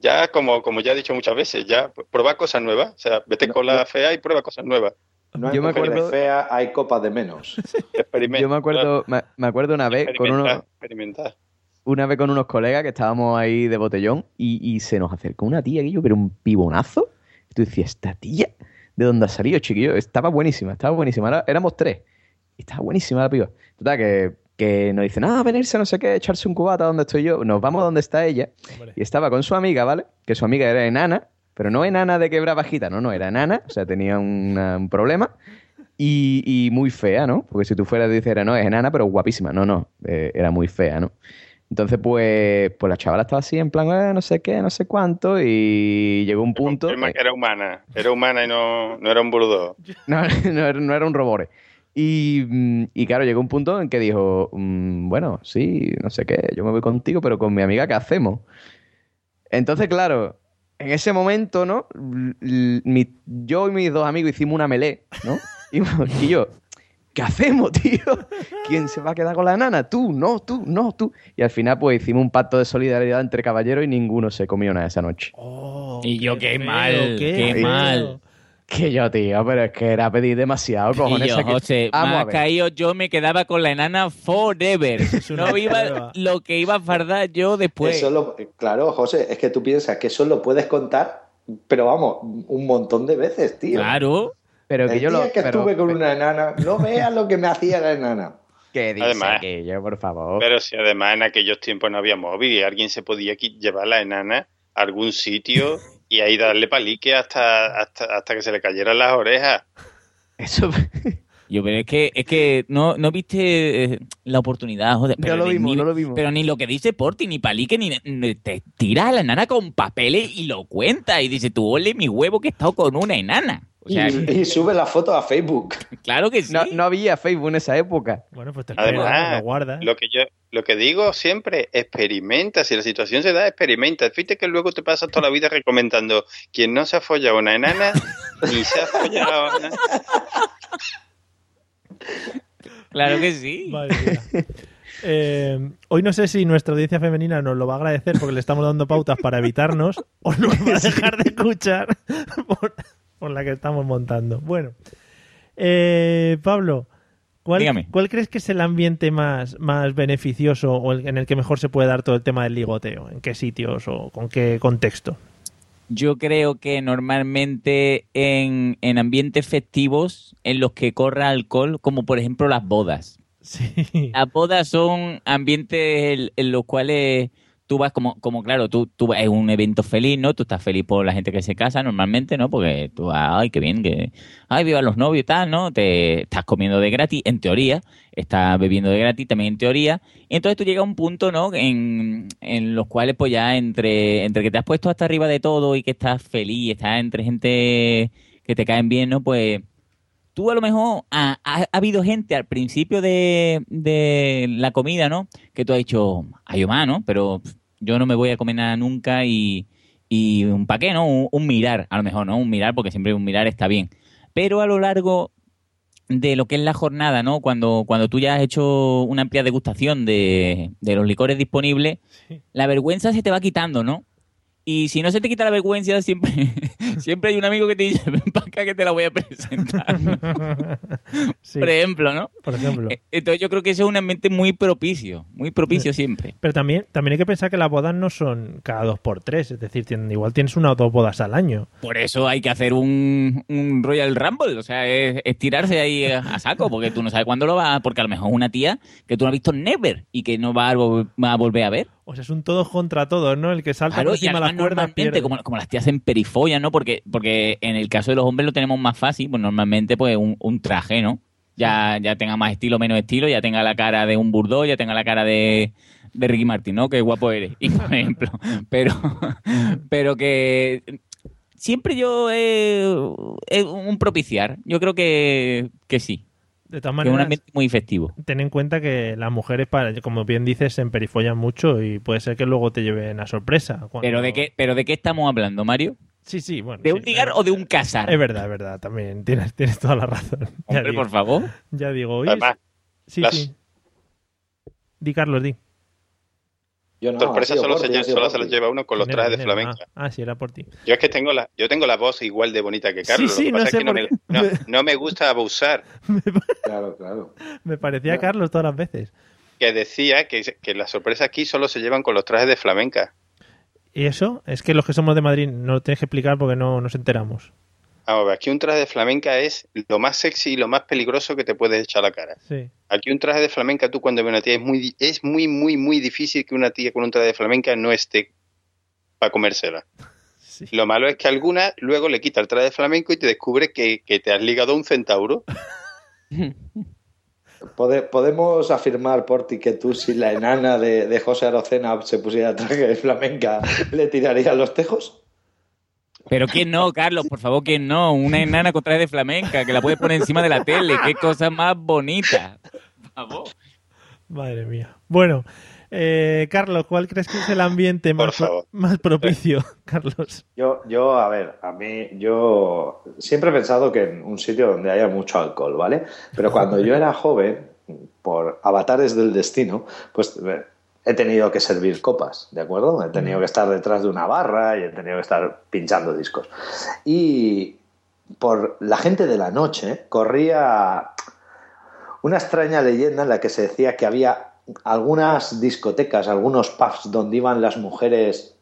Ya, como, como ya he dicho muchas veces, ya prueba cosas nuevas. O sea, vete con la fea y prueba cosas nuevas. No hay Yo me acuerdo- feas, hay copas de menos. Experimenta. Yo me acuerdo, me, me acuerdo una vez con uno, Experimentar, una vez con unos colegas que estábamos ahí de botellón y, y se nos acercó una tía, aquello, pero un pibonazo. Y tú decías, ¿esta tía? ¿De dónde ha salido, chiquillo? Estaba buenísima, estaba buenísima. Era- éramos tres. Y estaba buenísima la piba. Total, que, que nos dicen, ah, venirse, no sé qué, echarse un cubata donde estoy yo. Nos vamos donde está ella. Hombre. Y estaba con su amiga, ¿vale? Que su amiga era enana, pero no enana de quebra bajita, no, no, era enana, o sea, tenía una- un problema. Y, y muy fea, ¿no? Porque si tú fueras a decir, no, es enana, pero guapísima. No, no, eh, era muy fea, ¿no? Entonces, pues, pues la chavala estaba así en plan, eh, no sé qué, no sé cuánto, y llegó un punto... Que era humana. Era humana y no, no era un boludo. no, no era- no era un robore. Y, mm, y claro, llegó un punto en que dijo, mm, bueno, sí, no sé qué, yo me voy contigo, pero con mi amiga, ¿qué hacemos? Entonces, claro, en ese momento, ¿no? Mi- yo y mis dos amigos hicimos una melé, ¿no? Y, y yo, ¿qué hacemos, tío? ¿Quién se va a quedar con la nana? Tú, no, tú, no, tú. Y al final, pues hicimos un pacto de solidaridad entre caballeros y ninguno se comió nada esa noche. Oh, Y yo, qué mal, qué mal. Que yo, tío, pero es que era pedir demasiado, cojones. Y yo, José, más caído yo me quedaba con la enana forever. No iba lo que iba a fardar yo después. Eso lo- claro, José, es que tú piensas que eso lo puedes contar, pero vamos, un montón de veces, tío. Claro. Pero que El yo día lo. que pero- estuve con una enana, no veas lo que me hacía la enana. ¿Qué dice Además- aquello, por favor? Pero si además en aquellos tiempos no había móvil y alguien se podía llevar la enana a algún sitio y ahí darle palique hasta, hasta, hasta que se le cayeran las orejas. Eso. Yo, pero es que, es que no, no viste eh, la oportunidad, joder. Pero lo ni- vimos, ni, no lo vimos. Pero ni lo que dice Porti, ni Palique, ni, ni- te tiras a la enana con papeles y lo cuenta. Y dice, tú ole mi huevo que he estado con una enana. O sea, y, y sube la foto a Facebook. claro que sí. No, no había Facebook en esa época. Bueno, pues te esperas, Además, lo guardas. lo que yo lo que digo siempre, experimenta. Si la situación se da, experimenta. Fíjate que luego te pasas toda la vida recomendando quien no se ha follado una enana ni se ha follado una... Claro que sí. Madre mía. Eh, hoy no sé si nuestra audiencia femenina nos lo va a agradecer porque le estamos dando pautas para evitarnos o nos va a dejar de escuchar por, por la que estamos montando. Bueno, eh, Pablo, ¿cuál, Dígame. ¿cuál crees que es el ambiente más, más beneficioso o el- en el que mejor se puede dar todo el tema del ligoteo? ¿En qué sitios o con qué contexto? Yo creo que normalmente en, en ambientes festivos en los que corra alcohol, como por ejemplo las bodas. Sí. Las bodas son ambientes en, en los cuales tú vas como, como claro, tú, tú es un evento feliz, ¿no? Tú estás feliz por la gente que se casa normalmente, ¿no? Porque tú vas, ay, qué bien, que, ay, vivan los novios y tal, ¿no? Te estás comiendo de gratis, en teoría, estás bebiendo de gratis también en teoría. Y entonces tú llegas a un punto, ¿no? En, en los cuales, pues ya entre, entre que te has puesto hasta arriba de todo y que estás feliz, estás entre gente que te caen bien, ¿no? Pues tú a lo mejor ha, ha- ha habido gente al principio de, de la comida, ¿no? Que tú has dicho, ay, más, ¿no? Pero yo no me voy a comer nada nunca y, y un pa' qué, ¿no? Un, un mirar, a lo mejor, ¿no? Un mirar, porque siempre un mirar está bien. Pero a lo largo de lo que es la jornada, ¿no? Cuando, cuando tú ya has hecho una amplia degustación de, de los licores disponibles, la vergüenza se te va quitando, ¿no? Y si no se te quita la vergüenza, siempre, siempre hay un amigo que te dice, ven para acá que te la voy a presentar. Sí, Por ejemplo, ¿no? por ejemplo. Eh, Entonces yo creo que ese es un ambiente muy propicio, muy propicio siempre. Pero también, también hay que pensar que las bodas no son cada dos por tres, es decir, tienen- igual tienes una o dos bodas al año. Por eso hay que hacer un, un Royal Rumble, o sea, es, es tirarse ahí a, a saco, porque tú no sabes cuándo lo vas, porque a lo mejor una tía que tú no has visto never y que no va a, va a volver a ver. O sea, es un todos contra todos, ¿no? El que salta Claro, por y encima de además las cuerdas pierde. como, como las tías en perifollas, ¿no? Porque, porque en el caso de los hombres lo tenemos más fácil, pues normalmente pues un, un traje, ¿no? Ya, ya tenga más estilo, menos estilo, ya tenga la cara de un burdó, ya tenga la cara de, de Ricky Martin, ¿no? Qué guapo eres, y por ejemplo. Pero, pero que siempre yo he un propiciar. Yo creo que, que sí, De todas es un maneras, ambiente muy festivo. ten en cuenta que las mujeres, para, como bien dices, se emperifollan mucho y puede ser que luego te lleven a sorpresa. cuando- Pero de qué, pero de qué estamos hablando, Mario? Sí, sí, bueno. ¿De sí, un ligar o de un casar? Es verdad, es verdad, también tienes, tienes toda la razón. Ya Hombre, digo, por favor. ya digo, oye, Además, sí, las- sí. Di, Carlos, di. Yo no, sorpresa solo, se, sido solo se las lleva uno con los trajes de flamenca. Ah, ah, sí, era por ti. Yo es que tengo la, yo tengo la voz igual de bonita que Carlos. Sí, sí, lo que no pasa sé es que no me, no, no me gusta abusar. Claro, claro. Me parecía. Carlos todas las veces. Que decía que, que las sorpresas aquí solo se llevan con los trajes de flamenca. Y eso es que los que somos de Madrid no lo tienes que explicar porque no nos enteramos. Vamos a ver, aquí un traje de flamenca es lo más sexy y lo más peligroso que te puedes echar a la cara. Sí. Aquí un traje de flamenca, tú cuando ves una tía, es muy, es muy, muy, muy difícil que una tía con un traje de flamenca no esté para comérsela. sí. Lo malo es que alguna luego le quita el traje de flamenco y te descubre que, que te has ligado a un centauro. Pode- ¿Podemos afirmar, Porti, que tú, si la enana de, de José Arocena se pusiera traje de flamenca, le tiraría los tejos? Pero quién no, Carlos, por favor, quién no. Una enana con traje de flamenca que la puedes poner encima de la tele. Qué cosa más bonita. Por favor. Madre mía. Bueno, eh, Carlos, ¿cuál crees que es el ambiente más propicio, Carlos? Yo, yo, a ver, a mí, yo siempre he pensado que en un sitio donde haya mucho alcohol, ¿vale? Pero cuando yo era joven, por avatares del destino, pues eh, he tenido que servir copas, ¿de acuerdo? He tenido que estar detrás de una barra y he tenido que estar pinchando discos. Y por la gente de la noche corría una extraña leyenda en la que se decía que había algunas discotecas, algunos pubs donde iban las mujeres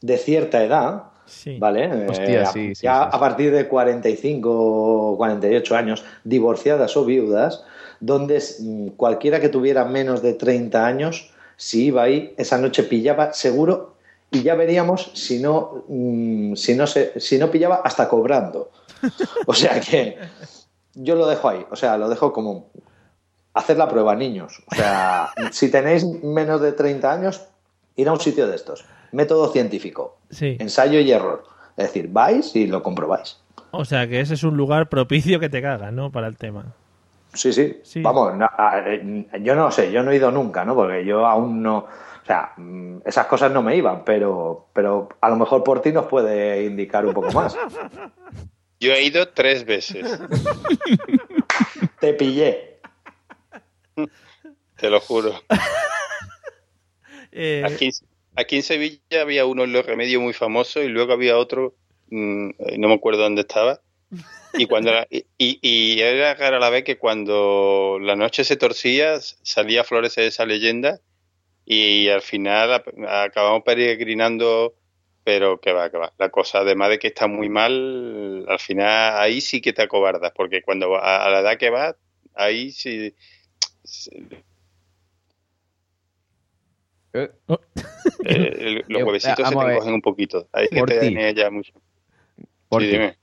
de cierta edad, Sí. ¿vale? Eh, Hostia, sí, sí, ya a partir de 45 o 48 años, divorciadas o viudas, donde mm, cualquiera que tuviera menos de 30 años, si iba ahí, esa noche pillaba seguro y ya veríamos si no, mm, si no, se, si no pillaba hasta cobrando. O sea que yo lo dejo ahí, o sea, lo dejo como hacer la prueba, niños. O sea, si tenéis menos de 30 años, ir a un sitio de estos. Método científico, Sí. ensayo y error. Es decir, vais y lo comprobáis. O sea que ese es un lugar propicio que te cagas, ¿no? Para el tema. Sí, sí. Sí. Vamos, no, a- eh, yo no sé, yo no he ido nunca, ¿no? Porque yo aún no. O sea, mm, esas cosas no me iban, pero, pero a lo mejor por ti nos puede indicar un poco más. Yo he ido tres veces, Te pillé. te lo juro. Eh, Aquí, aquí en Sevilla había uno en Los Remedios muy famoso y luego había otro, mm, eh, no me acuerdo dónde estaba. Y cuando era, y, y- era raro a la vez que cuando la noche se torcía salía a florecer esa leyenda y al final acabamos peregrinando, pero que va, que va. La cosa, además de que está muy mal, al final ahí sí que te acobardas, porque cuando a, a la edad que va, ahí sí, sí, Eh, oh, eh, los Eh, huevecitos se te ver. encogen un poquito. Ahí que te ya mucho. por Sí, dime.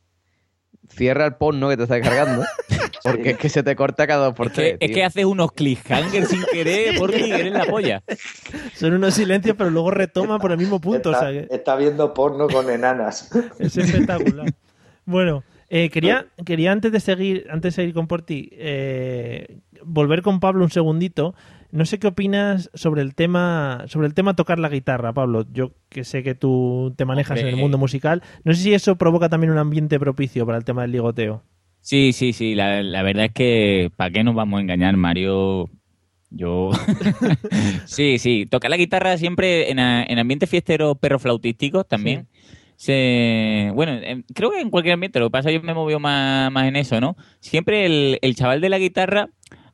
Cierra el porno que te estás cargando, porque es que se te corta cada dos por Es que, tres. es que haces unos cliffhangers sin querer, por mí, eres la polla. son unos silencios, pero luego retoma por el mismo punto. O está, sea que está viendo porno con enanas. es espectacular. Bueno, eh, quería, quería antes de seguir, antes de seguir con Porti, eh, volver con Pablo un segundito. No sé qué opinas sobre el tema, sobre el tema tocar la guitarra, Pablo. Yo que sé que tú te manejas en el mundo musical. No sé si eso provoca también un ambiente propicio para el tema del ligoteo. Sí, sí, sí. La, la verdad es que, ¿para qué nos vamos a engañar, Mario? Yo. sí, sí. Tocar la guitarra siempre en, a- en ambientes fiesteros perroflautísticos también. Se, bueno, em, creo que en cualquier ambiente, lo que pasa es que yo me movió más, más en eso, ¿no? Siempre el, el chaval de la guitarra,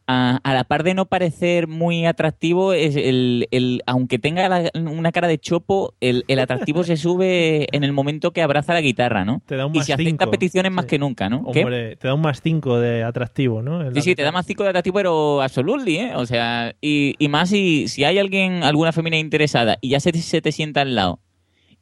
a, a la par de no parecer muy atractivo, es el, el, aunque tenga la- una cara de chopo, el, el atractivo se sube en el momento que abraza la guitarra, ¿no? Te da un y más se acepta cinco. peticiones más que nunca, ¿no? ¿Qué? Hombre, te da un más 5 de atractivo, ¿no? Sí, sí, te da más cinco de atractivo, pero absolutely, ¿eh? O sea, y, y más si, si hay alguien, alguna femina interesada y ya se, se te sienta al lado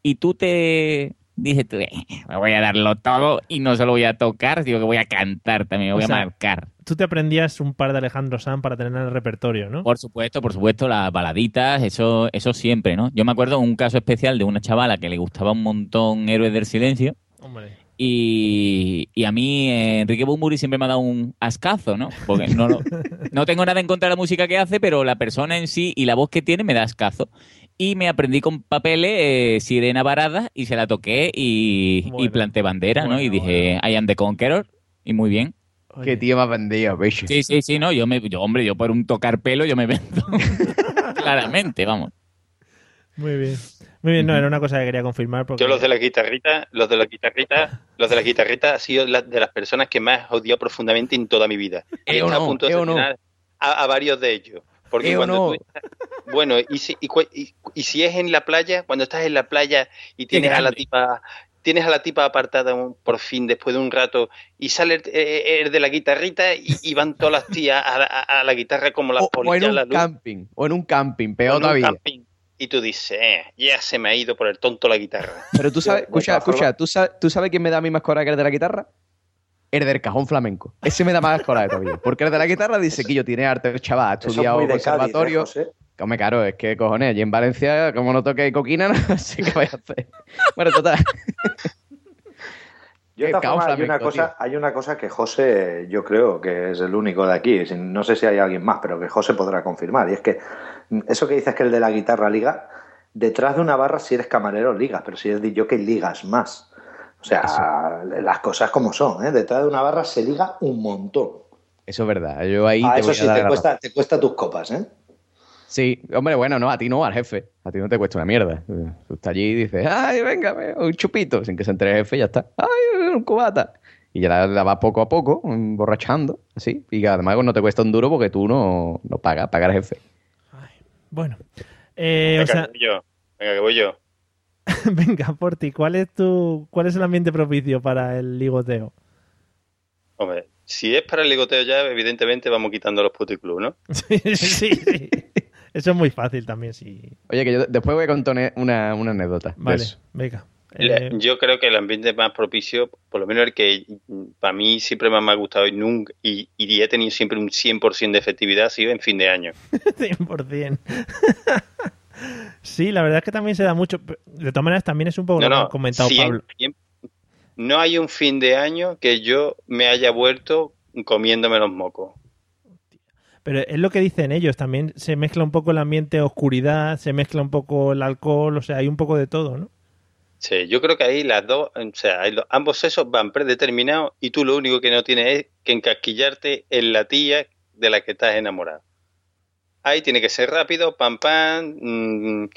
y tú te dices, tú, "Eh, me voy a darlo todo y no solo voy a tocar, sino que voy a cantar también, me O voy sea, a marcar. Tú te aprendías un par de Alejandro Sanz para tener en el repertorio, ¿no? Por supuesto, por supuesto, las baladitas, eso, eso siempre, ¿no? Yo me acuerdo un caso especial de una chavala que le gustaba un montón Héroes del Silencio Hombre. Y, y a mí eh, Enrique Bumburi siempre me ha dado un ascazo, ¿no? Porque no, lo- no tengo nada en contra de la música que hace, pero la persona en sí y la voz que tiene me da ascazo. Y me aprendí con papeles eh, Sirena Varada y se la toqué y, y Bueno. planté bandera, ¿no? Y Bueno, dije, I am the Conqueror. Y muy bien. Oye, Qué tío más vendido, bicho. Sí, sí, sí, no, yo me, yo, hombre, yo por un tocar pelo yo me vendo. Claramente, vamos. Muy bien. Muy bien, no, era una cosa que quería confirmar porque... Yo los de la guitarrita, los de la guitarrita, los de la guitarrita ha sido la- de las personas que más he odiado profundamente en toda mi vida. He estado no, a punto de no. a varios de ellos. Porque Eh, cuando no. tú estás- bueno, y si, y, y- y si es en la playa, cuando estás en la playa y tienes a la tipa, tienes a la tipa apartada un- por fin después de un rato y sale el, eh, el de la guitarrita y, y van todas las tías a, la- a- a la guitarra como las O, o en la un camping, o en un camping, peor todavía. camping, y tú dices, eh, ya se me ha ido por el tonto la guitarra. Pero tú sabes, escucha, escucha, ¿tú sabes, ¿tú sabes quién me da a mí más coraje que el de la guitarra? El del cajón flamenco. Ese me da más coraje todavía. Porque el de la guitarra dice que yo tiene arte, chaval, ha es estudiado de Cádiz, ¿eh, conservatorio. Come caro, es que cojones, allí en Valencia, como no toque coquina, no sé qué voy a hacer. Bueno, total. Yo, caos formas, hay, una flamenco, cosa, hay una cosa que José, yo creo que es el único de aquí, no sé si hay alguien más, pero que José podrá confirmar, y es que mm, eso que dices que el de la guitarra liga, detrás de una barra si eres camarero ligas, pero si eres DJ ligas más. O sea, las cosas como son, ¿eh? detrás de una barra se liga un montón. Eso es verdad. Yo ahí Ah, te eso voy a sí, dar te cuesta, te cuesta tus copas, ¿eh? Sí, hombre, bueno, no, a ti no, al jefe. A ti no te cuesta una mierda. Tú estás allí y dices, ay, venga, ve, un chupito, sin que se entere el jefe y ya está. Ay, un cubata. Y ya la, la vas poco a poco, borrachando, así. Y que además no te cuesta un duro porque tú no, no pagas, pagar al jefe. Bueno. Eh, o Venga, sea, que voy yo. Venga, que voy yo. venga, Porti, ¿cuál es tu, cuál es el ambiente propicio para el ligoteo? Hombre, si es para el ligoteo ya, evidentemente vamos quitando los puticlubs, ¿no? Sí, sí, sí. Eso es muy fácil también, sí. Oye, que yo después voy a contar una, una anécdota. Vale, venga. Eh, Yo creo que el ambiente más propicio, por lo menos el que para mí siempre más me ha gustado y, nunca, y, y he tenido siempre un 100% de efectividad, ha sido en fin de año. 100%. Sí, la verdad es que también se da mucho. De todas maneras, también es un poco No, lo que no, ha comentado 100, Pablo. 100, no hay un fin de año que yo me haya vuelto comiéndome los mocos. Pero es lo que dicen ellos, también se mezcla un poco el ambiente oscuridad, se mezcla un poco el alcohol, o sea, hay un poco de todo, ¿no? Sí, yo creo que ahí las dos, o sea, ambos sexos van predeterminados y tú lo único que no tienes es que encasquillarte en la tía de la que estás enamorado. Ahí tiene que ser rápido, pam pam, mm,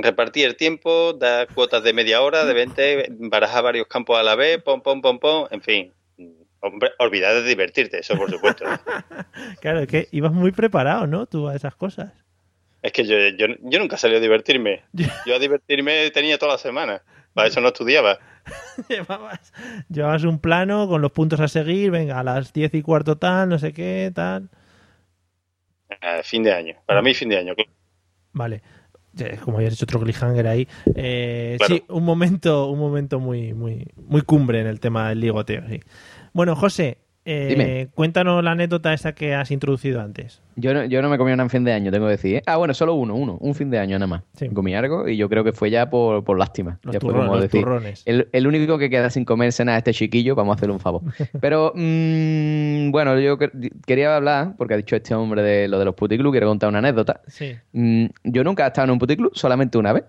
repartir el tiempo, dar cuotas de media hora, de 20, barajar varios campos a la vez, pom, pom, pom, pom, en fin. Hombre, olvidar de divertirte, eso por supuesto. Claro, es que ibas muy preparado, ¿no? Tú a esas cosas. Es que yo, yo, yo nunca salí a divertirme. Yo a divertirme tenía toda la semana. Para eso no estudiaba. llevabas, llevabas un plano con los puntos a seguir, venga, a las 10 y cuarto tal, no sé qué, tal. Fin de año. Para mí, fin de año. Vale. Como habías hecho otro cliffhanger ahí. Eh, Claro. Sí, un momento, un momento muy, muy, muy cumbre en el tema del ligoteo, sí. Bueno, José, eh, Dime. cuéntanos la anécdota esa que has introducido antes. Yo no, yo no me comí una en fin de año, tengo que decir. ¿eh? Ah, bueno, solo uno, uno. Un fin de año nada más. Sí. Comí algo y yo creo que fue ya por, por lástima. Los ya turrones, los decir, turrones. El, el único que queda sin comerse nada este chiquillo, vamos a hacerle un favor. Pero, mm, bueno, yo que- quería hablar, porque ha dicho este hombre de lo de los puticlubs, quiero contar una anécdota. Sí. Mm, yo nunca he estado en un puticlub, solamente una vez.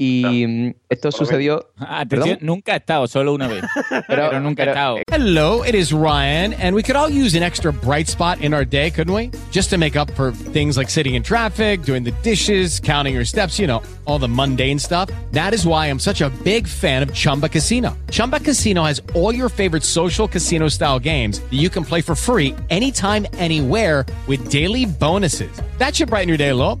Y mm, esto sucedió... Atención, nunca he estado, solo una vez. Pero, nunca he pero- estado. Hello, it is Ryan, and we could all use an extra bright spot in our day, couldn't we? Just to make up for things like sitting in traffic, doing the dishes, counting your steps, you know, all the mundane stuff. That is why I'm such a big fan of Chumba Casino. Chumba Casino has all your favorite social casino style games that you can play for free anytime, anywhere with daily bonuses. That should brighten your day a little.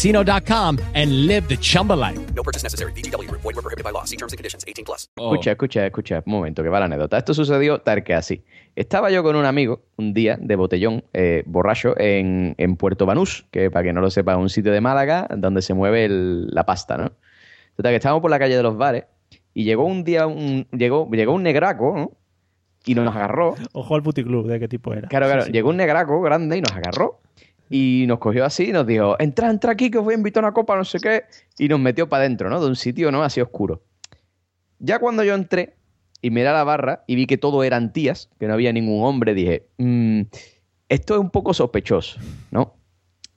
chumbacasino.com and live the Chumba life. No purchase necessary. VGW Group. Void were prohibited by law. See terms and conditions. 18 plus. Oh. Escucha, escucha, escucha, un momento, que va la anécdota. Esto sucedió tal que así. Estaba yo con un amigo un día de botellón, eh, borracho, en, en Puerto Banús, que para que no lo sepa, es un sitio de Málaga donde se mueve el- la pasta, ¿no? Total, que estábamos por la calle de los bares y llegó un día un, llegó, llegó un negraco, ¿no? Y nos agarró. Ojo al puticlub, ¿de qué tipo era? Claro, claro. Sí, sí. Llegó un negraco grande y nos agarró. Y nos cogió así y nos dijo, entra, entra aquí que os voy a invitar a una copa, no sé qué. Y nos metió para adentro, ¿no? De un sitio, ¿no? Así oscuro. Ya cuando yo entré y miré a la barra y vi que todo eran tías, que no había ningún hombre, dije, "Mm, esto es un poco sospechoso, ¿no?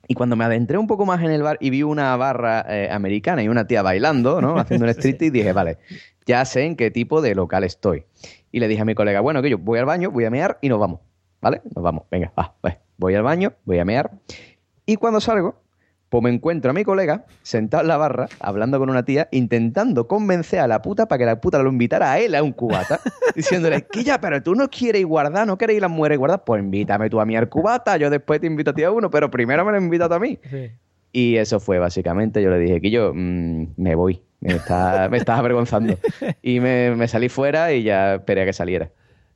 Y cuando me adentré un poco más en el bar y vi una barra eh, americana y una tía bailando, ¿no? Haciendo un street y dije, vale, ya sé en qué tipo de local estoy. Y le dije a mi colega, bueno, que yo voy al baño, voy a mear y nos vamos. ¿Vale? Nos vamos. Venga, va, pues, voy al baño, voy a mear. Y cuando salgo, pues me encuentro a mi colega sentado en la barra, hablando con una tía, intentando convencer a la puta para que la puta lo invitara a él a un cubata, diciéndole, que ya, pero tú no quieres guardar, no queréis las mujeres guardar, pues invítame tú a mí al cubata, yo después te invito a ti a uno, pero primero me lo invitas a mí. Sí. Y eso fue básicamente, yo le dije que yo mm, me voy, me estás avergonzando. Y me, me salí fuera y ya esperé a que saliera.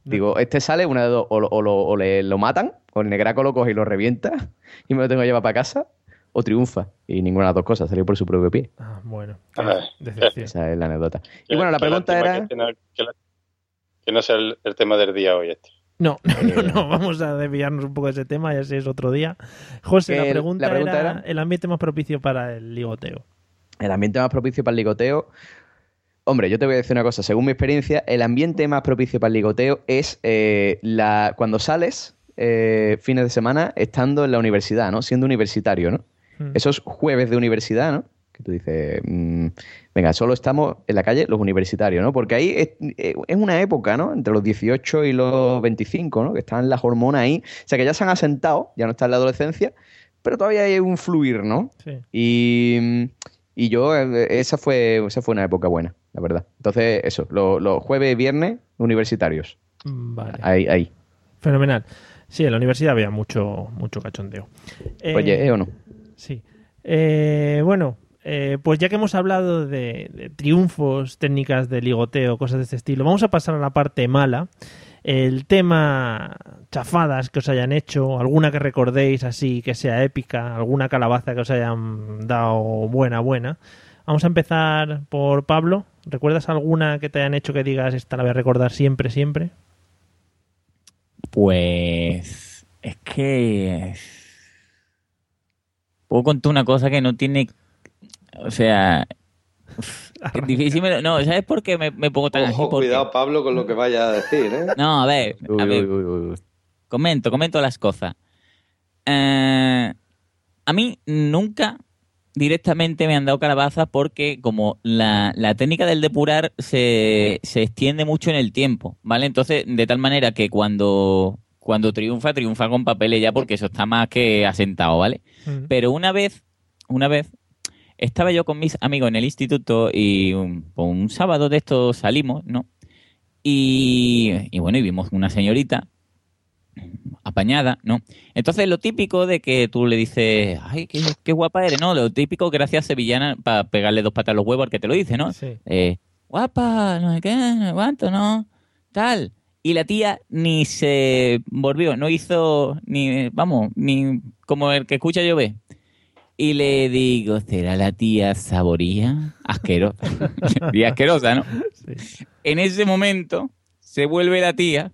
Digo, este sale, una de dos, o, lo, o lo- o le, lo matan, o el negraco lo coge y lo revienta, y me lo tengo que llevar para casa, o triunfa. Y ninguna de las dos cosas, salió por su propio pie. Ah, bueno. Ah, Decepción. Esa es la anécdota. Y bueno, la pregunta era... Que, no, que la- que no sea el, el tema del día hoy este. No, no, no, vamos a desviarnos un poco de ese tema, ya sé, es otro día. José, la pregunta, la pregunta era, era- el ambiente más propicio para el ligoteo. El ambiente más propicio para el ligoteo. Hombre, yo te voy a decir una cosa. Según mi experiencia, el ambiente más propicio para el ligoteo es eh, la, cuando sales eh, fines de semana estando en la universidad, ¿no? Siendo universitario, ¿no? Mm. Esos jueves de universidad, ¿no? Que tú dices, mm, venga, solo estamos en la calle los universitarios, ¿no? Porque ahí es, eh, es una época, ¿no? Entre los 18 y los 25, ¿no? Que están las hormonas ahí. O sea, que ya se han asentado, ya no está en la adolescencia, pero todavía hay un fluir, ¿no? Sí. Y, y yo, esa fue, esa fue una época buena, la verdad. Entonces, eso, lo- los jueves y viernes universitarios. Vale. Ahí, ahí. Fenomenal. Sí, en la universidad había mucho, mucho cachondeo. Eh, Oye, ¿eh o no? Sí. Eh, bueno, eh, pues ya que hemos hablado de, de triunfos, técnicas de ligoteo, cosas de este estilo, vamos a pasar a la parte mala. El tema chafadas que os hayan hecho, alguna que recordéis así que sea épica, alguna calabaza que os hayan dado buena, buena. Vamos a empezar por Pablo. ¿Recuerdas alguna que te hayan hecho que digas esta la voy a recordar siempre, siempre? Pues es que puedo contar una cosa que no tiene, o sea, es difícil. me- No, ¿sabes por qué me, me pongo tan así? Ojo, Porque- cuidado, Pablo, con lo que vaya a decir, ¿eh? No, a ver, a Uy, ver, uy, uy, uy. comento, comento las cosas. Eh, a mí nunca directamente me han dado calabazas porque como la, la técnica del depurar se, se extiende mucho en el tiempo, ¿vale? Entonces, de tal manera que cuando, cuando triunfa, triunfa con papeles ya porque eso está más que asentado, ¿vale? Pero una vez, una vez, estaba yo con mis amigos en el instituto y un, pues un sábado de estos salimos, ¿no? Y, y bueno, y vimos una señorita apañada, ¿no? Entonces lo típico de que tú le dices, ay, qué, qué guapa eres, ¿no? Lo típico, gracias sevillana, para pegarle dos patas a los huevos al que te lo dice, ¿no? Sí. Eh, guapa, no sé qué, no sé cuánto, ¿no? Tal. Y la tía ni se volvió, no hizo ni, vamos, ni como el que escucha llover. Y le digo, ¿será la tía Saboría? Asquerosa. y asquerosa, ¿no? Sí. En ese momento se vuelve la tía,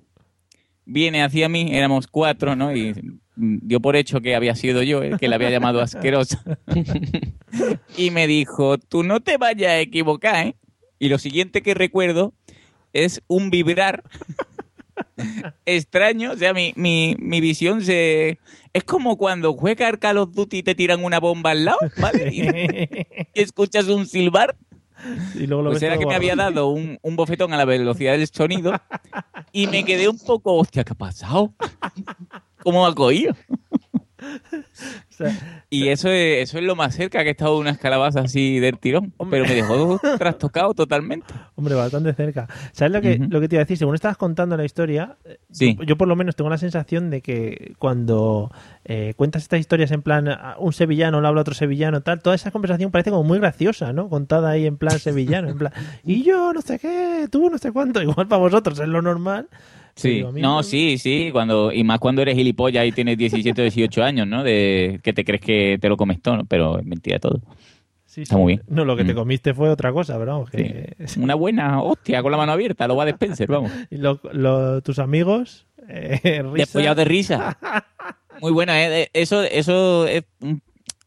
viene hacia mí, éramos cuatro, ¿no? Y dio por hecho que había sido yo el que la había llamado asquerosa. y me dijo, tú no te vayas a equivocar, ¿eh? Y lo siguiente que recuerdo es un vibrar extraño, o sea, mi, mi, mi visión se... Es como cuando juegas Call of Duty y te tiran una bomba al lado, ¿vale? Y, y escuchas un silbar. Y luego lo Pues era que me había dado un, un bofetón a la velocidad del sonido y me quedé un poco, hostia, ¿qué ha pasado? ¿Cómo ha cogido? O sea, Y eso es, eso es lo más cerca que he estado de unas calabazas así del tirón. Hombre. Pero me dejó trastocado totalmente. Hombre, bastante cerca. ¿Sabes lo que, lo que te iba a decir? Según estabas contando la historia, eh, Sí. yo, yo por lo menos tengo la sensación de que cuando eh, cuentas estas historias en plan a un sevillano le habla a otro sevillano, tal, toda esa conversación parece como muy graciosa, ¿no? Contada ahí en plan sevillano, en plan, y yo no sé qué, tú no sé cuánto, igual para vosotros es lo normal. Sí, no, sí, sí, cuando, y más cuando eres gilipollas y tienes 17 o 18 años, ¿no? De que te crees que te lo comes todo, ¿no? pero es mentira todo. Sí, Está sí. muy bien. No, lo que te Mm. comiste fue otra cosa, pero vamos, que... Una buena hostia con la mano abierta, lo va a Spencer, vamos. Y lo- lo- tus amigos, eh, de risa. Muy buena, ¿eh? De- Eso, eso es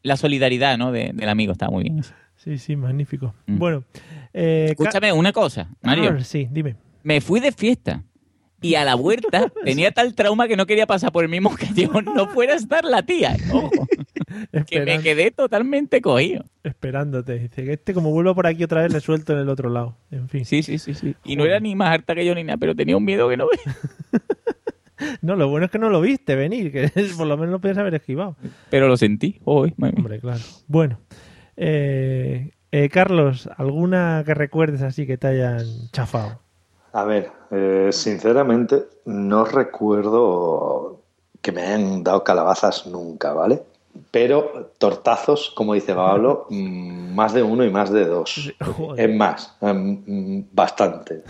la solidaridad, ¿no? De- del amigo, está muy bien. eso. Sí, sí, magnífico. Mm. Bueno, eh, Escúchame una cosa, Mario. Ah, sí, dime. Me fui de fiesta y a la vuelta tenía tal trauma que no quería pasar por el mismo callejón, no fuera a estar la tía. Ojo, que me quedé totalmente cogido. esperándote. Dice que este, como vuelva por aquí otra vez, le suelto en el otro lado. En fin. Sí, sí, sí, sí. Y no era ni más harta que yo ni nada, pero tenía un miedo que no No, lo bueno es que no lo viste venir, que por lo menos lo podías haber esquivado. Pero lo sentí. Madre mía. Hombre, claro. Bueno, eh, eh, Carlos, ¿alguna que recuerdes así que te hayan chafado? A ver, eh, sinceramente no recuerdo que me hayan dado calabazas nunca, ¿vale? Pero tortazos, como dice Pablo, mm, más de uno y más de dos. Joder. Es más, em, mm, bastante.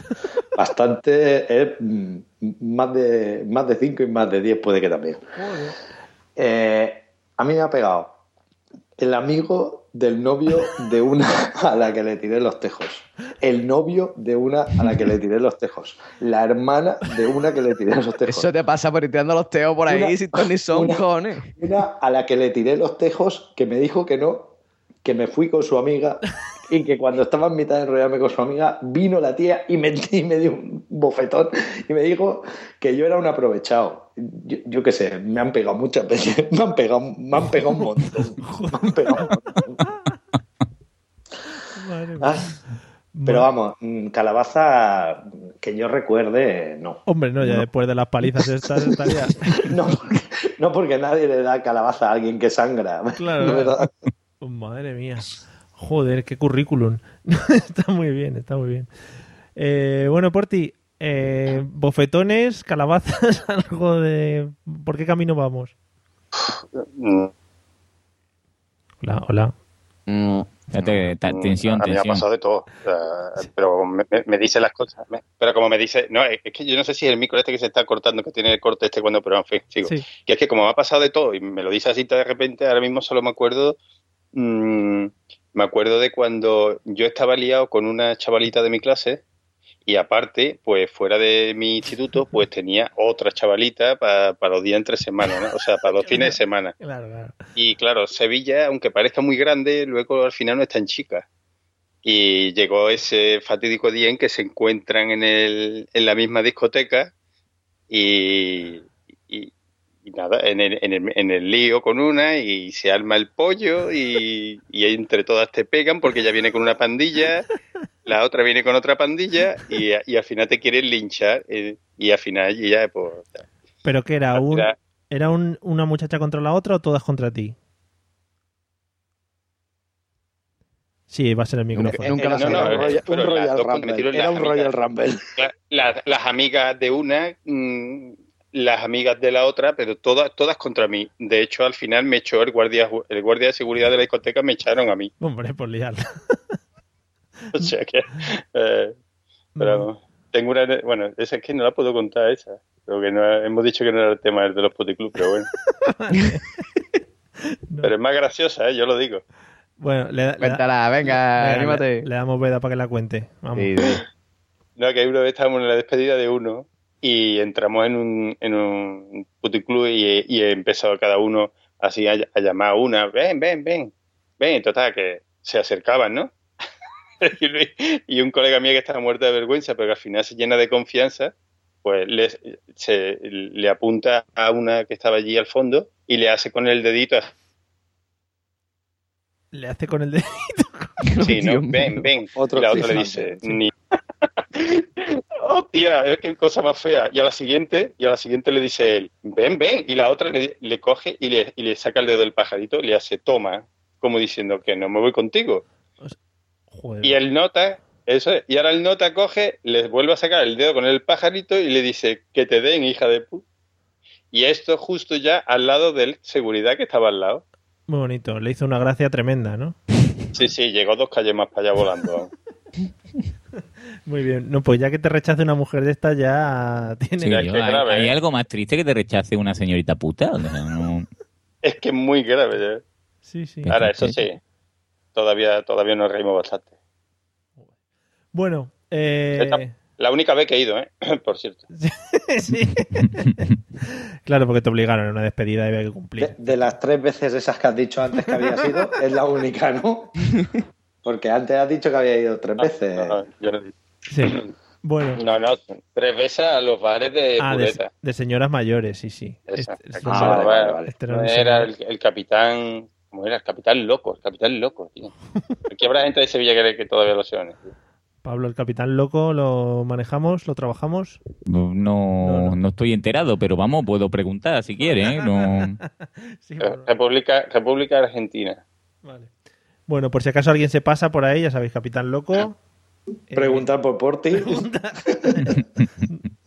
Bastante es mm, más de, más de cinco y más de diez puede que también. Eh, a mí me ha pegado el amigo del novio de una a la que le tiré los tejos. El novio de una a la que le tiré los tejos. La hermana de una que le tiré los tejos. Eso te pasa por ir tirando los teos por ahí Una- ton ni son, una- cojones. Una a la que le tiré los tejos, que me dijo que no, que me fui con su amiga y que cuando estaba en mitad de enrollarme con su amiga, vino la tía y me, y me dio un bofetón y me dijo que yo era un aprovechado. Yo, yo qué sé, me han pegado muchas veces, me han pegado, me han pegado un montón. Me han pegado un montón. Madre mía. Ah, pero Bueno. vamos, mm, calabaza que yo recuerde, no. Hombre, no, ya después de las palizas estas estaría... No porque, no porque nadie le da calabaza a alguien que sangra. Claro, ¿no? ¿verdad? Oh, Madre mía. Joder, qué currículum. está muy bien, está muy bien. Eh, bueno, Porti, eh, bofetones, calabazas, algo de... ¿Por qué camino vamos? Mm, Hola, hola. Mm, Fíjate, ta- Mm, tensión, a mí me ha tensión. pasado de todo. Pero me, me- me dice las cosas. me- pero como me dice, no, es es que yo no sé si es el micro este que se está cortando, que tiene el corte este cuando, pero en fin, sigo. Sí. Que es que como me ha pasado de todo y me lo dice así de repente, ahora mismo solo me acuerdo, mm, me acuerdo de cuando yo estaba liado con una chavalita de mi clase y aparte, pues fuera de mi instituto, pues tenía otra chavalita pa- para los días entre semanas, ¿no? O sea, para los fines de semana. Claro, claro. Y claro, Sevilla, aunque parezca muy grande, luego al final no es tan chica. Y llegó ese fatídico día en que se encuentran en, el, en la misma discoteca y, y- y nada, en el, en, el, en el lío con una y se arma el pollo y, y entre todas te pegan porque ella viene con una pandilla, la otra viene con otra pandilla y, y al final te quieren linchar eh, y al final ya pues... ¿Pero qué era? Un, Era- ¿Era un- una muchacha contra la otra o todas contra ti? Sí, va a ser el micrófono. nunca lo no, no, Un Royal, las Rumble. Era las un amigas. Royal Rumble. La- la- las amigas de una, mm, las amigas de la otra, pero todas todas contra mí. De hecho, al final me echó el guardia el guardia de seguridad de la discoteca, me echaron a mí. Hombre, por liarla. O sea que, eh, pero tengo una, bueno, esa es que no la puedo contar esa. Pero que no, hemos dicho que no era el tema de los puticlubs, pero bueno. Pero es más graciosa, ¿eh? yo lo digo. Bueno, le, da- le da- Cuéntala, venga, venga, anímate. Le, le damos veda para que la cuente. Vamos. Sí, sí. No, que una vez estábamos en la despedida de uno y entramos en un, en un puticlub y, y empezó cada uno así a, a llamar a una, ven, ven, ven, ven, total, que se acercaban, ¿no? y, un colega mío que estaba muerto de vergüenza, pero que al final se llena de confianza, pues le, se, le apunta a una que estaba allí al fondo y le hace con el dedito, Le hace con el dedo. sí, ¿no? Ven, ven. Otro y la otra le dice, ni... Hostia, es que cosa más fea. Y a la siguiente, y a la siguiente le dice él, ven, ven. Y la otra le, le coge y le, y le saca el dedo del pajarito y le hace, toma, como diciendo que no me voy contigo. Joder. Y él nota, eso es, y ahora el nota coge, le vuelve a sacar el dedo con el pajarito y le dice, que te den, hija de pu. Y esto justo ya al lado del seguridad que estaba al lado. Muy bonito. Le hizo una gracia tremenda, ¿no? Sí, sí, llegó dos calles más para allá volando. Muy bien. No, pues ya que te rechace una mujer de esta, ya tiene. Sí, yo- qué ¿hay, grave, hay ¿eh? algo más triste que te rechace una señorita puta? O sea, no- Es que es muy grave. ¿eh? Sí, sí. Ahora, eso sí, todavía, todavía nos reímos bastante. Bueno, eh... La única vez que he ido, ¿eh? Por cierto. sí. claro, porque te obligaron a una despedida y había que De, cumplir. de las tres veces esas que has dicho antes que había ido, es la única, ¿no? Porque antes has dicho que había ido tres veces. No, no, yo no, he dicho. Sí. Bueno. no, no, tres veces a los bares de Ah, de, señoras mayores, sí, sí. Esa. Este- este Ah, hombre- vale, vale, vale. este era señor- el, el capitán, ¿cómo era? El capitán loco, el capitán loco, tío. Aquí habrá gente de Sevilla que, que todavía lo sean. Pablo, el capitán loco, lo manejamos, lo trabajamos. No, No, no. no estoy enterado, pero vamos, puedo preguntar si quiere. ¿eh? No... Sí, bueno, República, República Argentina. vale. Bueno, por si acaso alguien se pasa por ahí, ya sabéis, capitán loco. eh, Preguntar por Porti.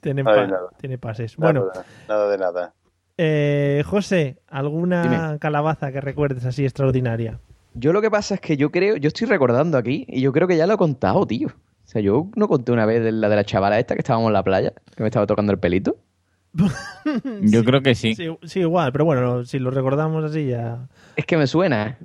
tiene, pa- nada. tiene pases. Nada, Bueno, nada de nada. eh, José, ¿alguna Dime. calabaza que recuerdes así extraordinaria? Yo lo que pasa es que yo creo, yo estoy recordando aquí y yo creo que ya lo he contado, tío. O sea, yo no conté una vez de la de la chavala esta que estábamos en la playa, que me estaba tocando el pelito. Yo creo que sí. Sí, sí, igual, pero bueno, si lo recordamos así ya. Es que me suena.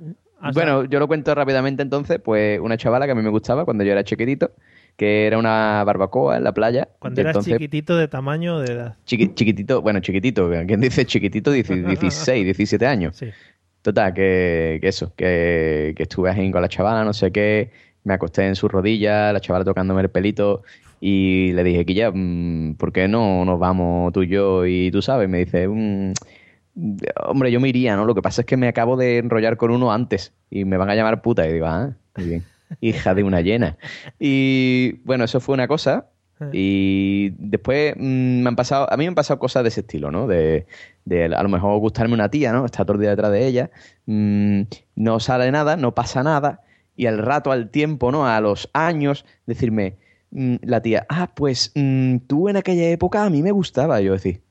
Bueno, yo lo cuento rápidamente entonces, pues una chavala que a mí me gustaba cuando yo era chiquitito, que era una barbacoa en la playa. Cuando eras entonces, chiquitito de tamaño de edad. chiqui- chiquitito, bueno, chiquitito, ¿quién dice chiquitito? Dieci- 16, 17 años. Sí. Total, que, que eso, que, que estuve ahí con la chavala, no sé qué, me acosté en su rodilla, la chavala tocándome el pelito y le dije, Quilla, mm, ¿por qué no nos vamos tú y yo? Y tú sabes, me dice, "Mm, hombre, yo me iría, ¿no? Lo que pasa es que me acabo de enrollar con uno antes y me van a llamar puta. Y digo, ah, muy bien, hija de una llena. Y bueno, eso fue una cosa. Y después mm, me han pasado, a mí me han pasado cosas de ese estilo, ¿no? De, de a lo mejor gustarme una tía, ¿no? Está todo el día detrás de ella, mm, no sale nada, no pasa nada, y al rato, al tiempo, ¿no? A los años, decirme, mm, la tía, ah, pues tú en aquella época a mí me gustaba. Y yo decir,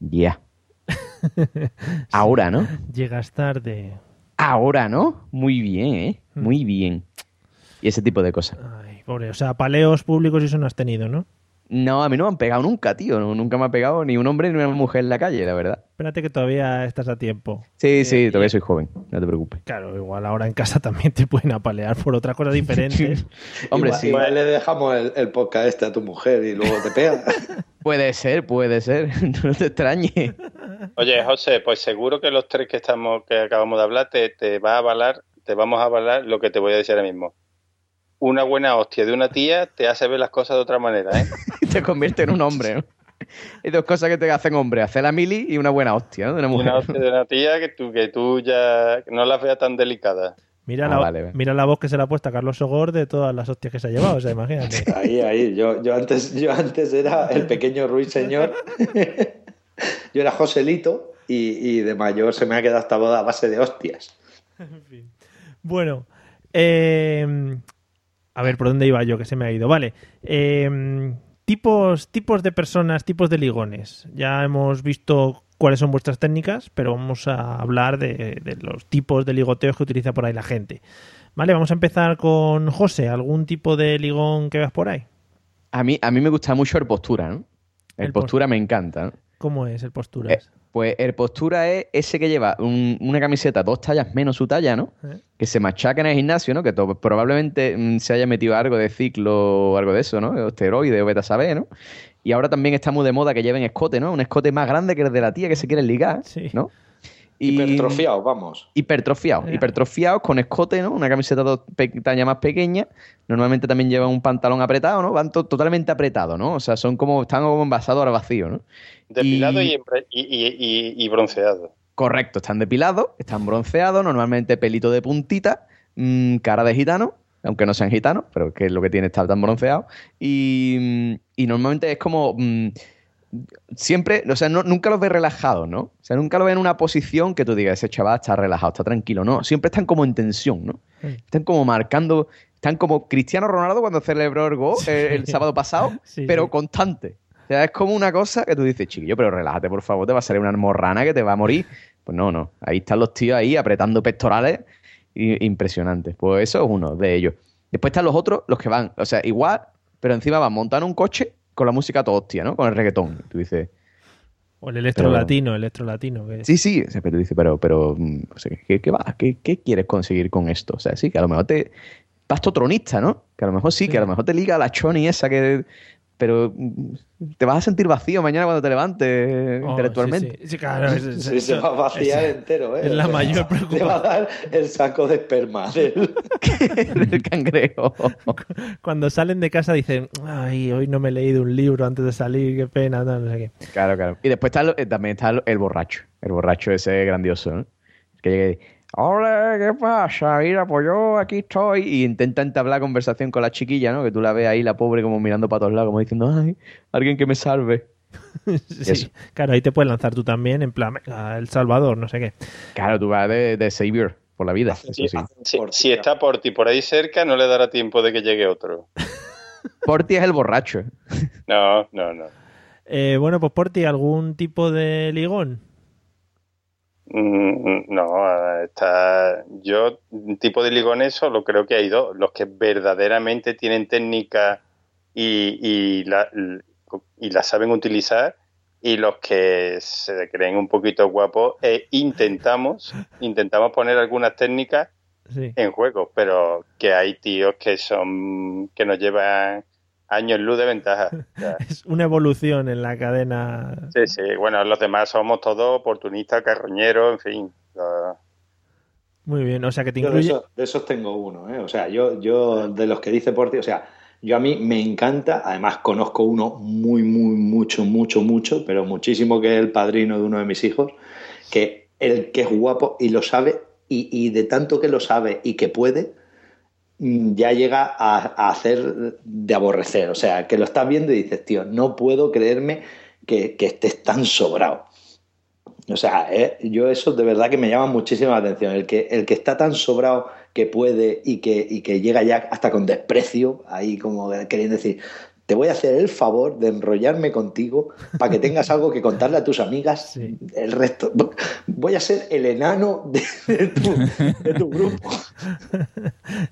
ya. Ahora, ¿no? Llegas tarde. Ahora, ¿no? Muy bien, ¿eh? Muy bien. Y ese tipo de cosas. Ay, pobre. O sea, paleos públicos y eso no has tenido, ¿no? No, a mí no me han pegado nunca, tío. No- Nunca me ha pegado ni un hombre ni una mujer en la calle, la verdad. Espérate que todavía estás a tiempo. Sí, sí, todavía soy joven, no te preocupes. Claro, igual ahora en casa también te pueden apalear por otras cosas diferentes. Hombre, igual, sí. igual le dejamos el, el podcast este a tu mujer y luego te pega. Puede ser, puede ser. no te extrañes. Oye, José, pues seguro que los tres que estamos, que acabamos de hablar, te, te va a avalar, te vamos a avalar lo que te voy a decir ahora mismo. Una buena hostia de una tía te hace ver las cosas de otra manera, ¿eh? te convierte en un hombre, ¿no? Hay dos cosas que te hacen hombre, hacer la mili y una buena hostia, ¿no? De una mujer. Una hostia de una tía que tú, que tú ya no las veas tan delicadas. Mira, Ah, la, vale, mira la voz que se le ha puesto a Carlos Sogor de todas las hostias que se ha llevado, o sea, imagínate. Ahí, ahí. Yo, yo, antes, yo antes era el pequeño ruiseñor. yo era Joselito y, y de mayor se me ha quedado esta boda a base de hostias. Bueno, eh, a ver, ¿por dónde iba yo? Que se me ha ido. Vale. eh, tipos, tipos de personas, tipos de ligones. Ya hemos visto cuáles son vuestras técnicas, pero vamos a hablar de, de los tipos de ligoteos que utiliza por ahí la gente. Vale, vamos a empezar con José. ¿Algún tipo de ligón que veas por ahí? A mí, a mí me gusta mucho el postura, ¿no? El, El pos- postura me encanta, ¿no? ¿Cómo es el posturas? Eh, pues el postura es ese que lleva un- una camiseta dos tallas menos su talla, ¿no? ¿Eh? Que se machaca en el gimnasio, ¿no? Que to- probablemente mm, se haya metido algo de ciclo o algo de eso, ¿no? O esteroide o beta saber, ¿no? Y ahora también está muy de moda que lleven escote, ¿no? Un escote más grande que el de la tía que se quiere ligar, Sí. ¿no? Y- Hipertrofiado, vamos. Hipertrofiados, Ya. hipertrofiados con escote, ¿no? Una camiseta dos pe- talla más pequeña. Normalmente también llevan un pantalón apretado, ¿no? Van to- totalmente apretados, ¿no? O sea, son como, están como envasados al vacío, ¿no? Depilado Y- y, y, y- y- y bronceado. Correcto, están depilados, están bronceados, normalmente pelito de puntita, mm, cara de gitano, aunque no sean gitanos, pero que es lo que tiene estar tan bronceado. Y, y normalmente es como. mm, siempre, o sea, no- nunca los ves relajados, ¿no? O sea, nunca lo ves en una posición que tú digas, ese chaval está relajado, está tranquilo, ¿no? Siempre están como en tensión, ¿no? Sí. Están como marcando, están como Cristiano Ronaldo cuando celebró el gol el sábado pasado, Sí, pero constante. O sea, es como una cosa que tú dices, chiquillo, pero relájate, por favor, te va a salir una almorrana que te va a morir. Pues no, no. Ahí están los tíos ahí apretando pectorales i- impresionantes. Pues eso es uno de ellos. Después están los otros, los que van, o sea, igual, pero encima van montando un coche con la música todo hostia, ¿no? Con el reggaetón. Tú dices, O el electro latino, el electro latino. Que sí, sí, pero tú dices, pero, pero, mm, o sea, ¿qué, qué va? ¿Qué, qué quieres conseguir con esto? O sea, sí, que a lo mejor te vas tronista, ¿no? Que a lo mejor sí, Sí. que a lo mejor te liga la choni esa que... Pero te vas a sentir vacío mañana cuando te levantes Oh, intelectualmente. sí, sí, sí, claro, es- es- Sí, se va a vaciar es- entero, ¿eh? es la mayor Te va a preocupación. dar el saco de esperma del- el cangrejo. Cuando salen de casa dicen, ay, hoy no me he leído un libro antes de salir, qué pena, no, no sé qué. Claro, claro. Y después está, eh, también está el borracho. El borracho ese grandioso, ¿no? Que llegue y, Hola, ¿qué pasa? Mira, pues yo aquí estoy. Y intenta entablar conversación con la chiquilla, ¿no? Que tú la ves ahí, la pobre, como mirando para todos lados, como diciendo, ay, alguien que me salve. Sí, Eso. claro, ahí te puedes lanzar tú también, en plan, El Salvador, no sé qué. Claro, tú vas de, de savior por la vida. Eso Si, sí. si- Por si está por ti por ahí cerca, no le dará tiempo de que llegue otro. Porti es el borracho. No, no, no. Eh, bueno, pues por ti, ¿algún tipo de ligón? Mm, No, está. Yo, tipo de ligones, solo creo que hay dos. Los que verdaderamente tienen técnica y, y, la, y la saben utilizar, y los que se creen un poquito guapos. E intentamos, intentamos poner algunas técnicas Sí. en juego, pero que hay tíos que son. que nos llevan años luz de ventaja. O sea, Es una evolución en la cadena. Sí, sí, bueno, los demás somos todos oportunistas, carroñeros, en fin. Los- Muy bien, o sea que te Yo de, incluye... esos, de esos tengo uno, ¿eh? O sea, yo, yo de los que dice por ti, o sea, yo a mí me encanta, además conozco uno muy, muy, mucho, mucho, mucho, pero muchísimo que es el padrino de uno de mis hijos, que el que es guapo y lo sabe, y, y de tanto que lo sabe y que puede, ya llega a, a hacer de aborrecer. O sea, que lo estás viendo y dices, tío, no puedo creerme que, que estés tan sobrado. O sea, eh, yo eso de verdad que me llama muchísimo la atención. El que, el que está tan sobrado que puede y que, y que llega ya hasta con desprecio, ahí como queriendo decir, te voy a hacer el favor de enrollarme contigo para que tengas algo que contarle a tus amigas. El resto, voy a ser el enano de, de tu, de tu grupo.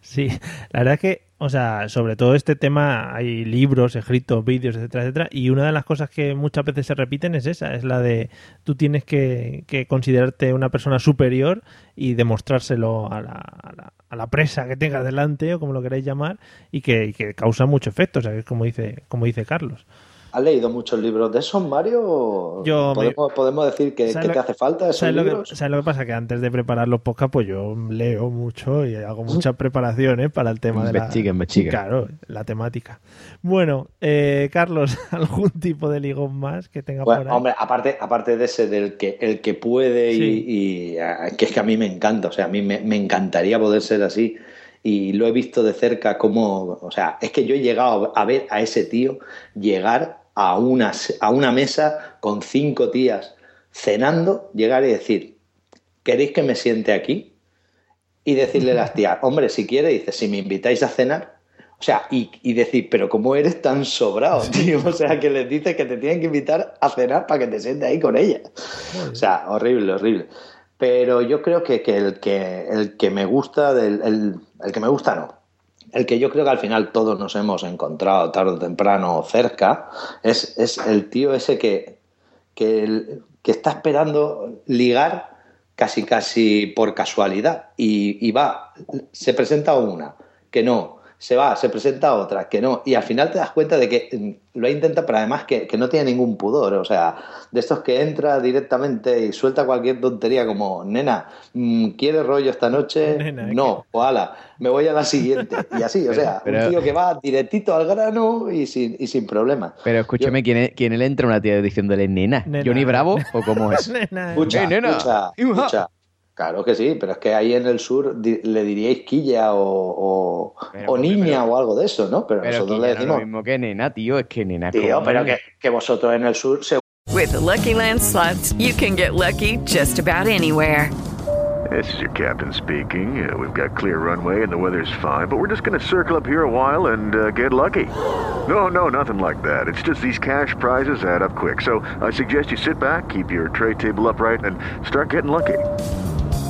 Sí, la verdad es que, o sea, sobre todo este tema hay libros, escritos, vídeos, etcétera, etcétera, y una de las cosas que muchas veces se repiten es esa, es la de tú tienes que, que considerarte una persona superior y demostrárselo a la, a, la, a la presa que tengas delante, o como lo queráis llamar, y que, que causa mucho efecto, o sea, que es como dice, como dice Carlos. ¿Has leído muchos libros de esos, Mario? Yo me- ¿Podemos, podemos decir que, ¿Sabes que lo- te hace falta esos ¿Sabes lo, libros? que, ¿Sabes lo que pasa? Que antes de preparar los podcasts, pues yo leo mucho y hago muchas preparaciones para el tema de la... Investiga, investiga. Claro, la temática. Bueno, eh, Carlos, ¿algún tipo de ligón más que tenga Bueno, por ahí? hombre, aparte, aparte de ese del que el que puede y, Sí. y, ah, que es que a mí me encanta, o sea, a mí me, me encantaría poder ser así y lo he visto de cerca como, o sea, es que yo he llegado a ver a ese tío llegar a una, a una mesa con cinco tías cenando, llegar y decir, ¿queréis que me siente aquí? Y decirle a las tías, hombre, si quiere, dice, si me invitáis a cenar, o sea, y, y decir, pero ¿cómo eres tan sobrado, tío? O sea, que les dices que te tienen que invitar a cenar para que te sientes ahí con ella. O sea, horrible, horrible. Pero yo creo que, que el que el que me gusta, del, el, el que me gusta no. El que yo creo que al final todos nos hemos encontrado tarde o temprano cerca, es, es el tío ese que, que, está esperando ligar casi casi por casualidad y va, se presenta una, que no, se va, se presenta otra, que no, y al final te das cuenta de que mm, lo ha intentado, pero además que, que no tiene ningún pudor, o sea, de estos que entra directamente y suelta cualquier tontería como, nena, mm, ¿quieres rollo esta noche? Nena, no, o ala, me voy a la siguiente, y así, o sea, Pero- un tío que va directito al grano y sin, y sin problema. Pero escúchame, ¿quién, es- quién le entra una tía diciéndole nena? Nena. ¿Johnny Bravo o cómo es? Nena, Escucha, Eh, nena, escucha, escucha. Claro que sí, pero es que ahí en el sur di- le diríais quilla o, o, Pero, o niña pero- o algo de eso, ¿no? Pero, Pero nosotros le no es decimos, lo mismo que nena, tío. Es que nena. tío, pero que, que vosotros en el sur se With the Lucky Land slots, you can get lucky just about anywhere. This is your captain speaking. Uh, we've got clear runway and the weather's fine, but we're just going to circle up here a while and uh, get lucky. No, no, nothing like that. It's just these cash prizes add up quick. So I suggest you sit back, keep your tray table upright, and start getting lucky.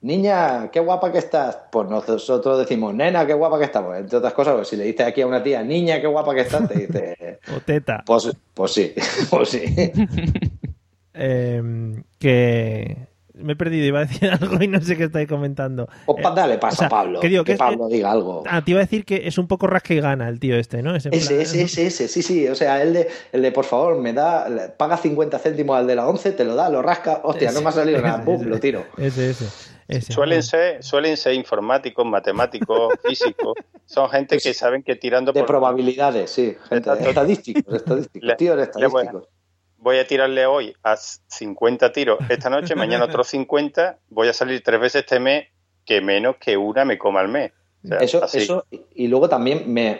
niña, qué guapa que estás. Pues nosotros decimos, nena, qué guapa que. Pues, entre otras cosas, pues si le dices aquí a una tía, niña, qué guapa que estás, te dice, o teta. pues, pues sí, pues sí. Eh, que me he perdido, iba a decir algo y no sé qué estáis comentando. Pues pa- dale paso o sea, a Pablo, que digo que es- Pablo diga algo. Ah, te iba a decir que es un poco rasca y gana el tío este, ¿no? Ese Ese, plan- ese, ese, ese, sí, sí, o sea, el de, el de por favor, me da, paga 50 céntimos al de la 11, te lo da, lo rasca, hostia, no me ha salido nada, pum, lo tiro. Ese, ese. Ese. Suelen ser, suelen ser informáticos, matemáticos, físicos. Son gente que saben que tirando De por probabilidades, sí, gente, estadísticos, estadísticos, Le- tíos le voy estadísticos. voy a tirarle hoy a 50 tiros esta noche, mañana otros 50, voy a salir tres veces este mes, que menos que una me coma al mes. O sea, Eso, así. eso, y luego también, me,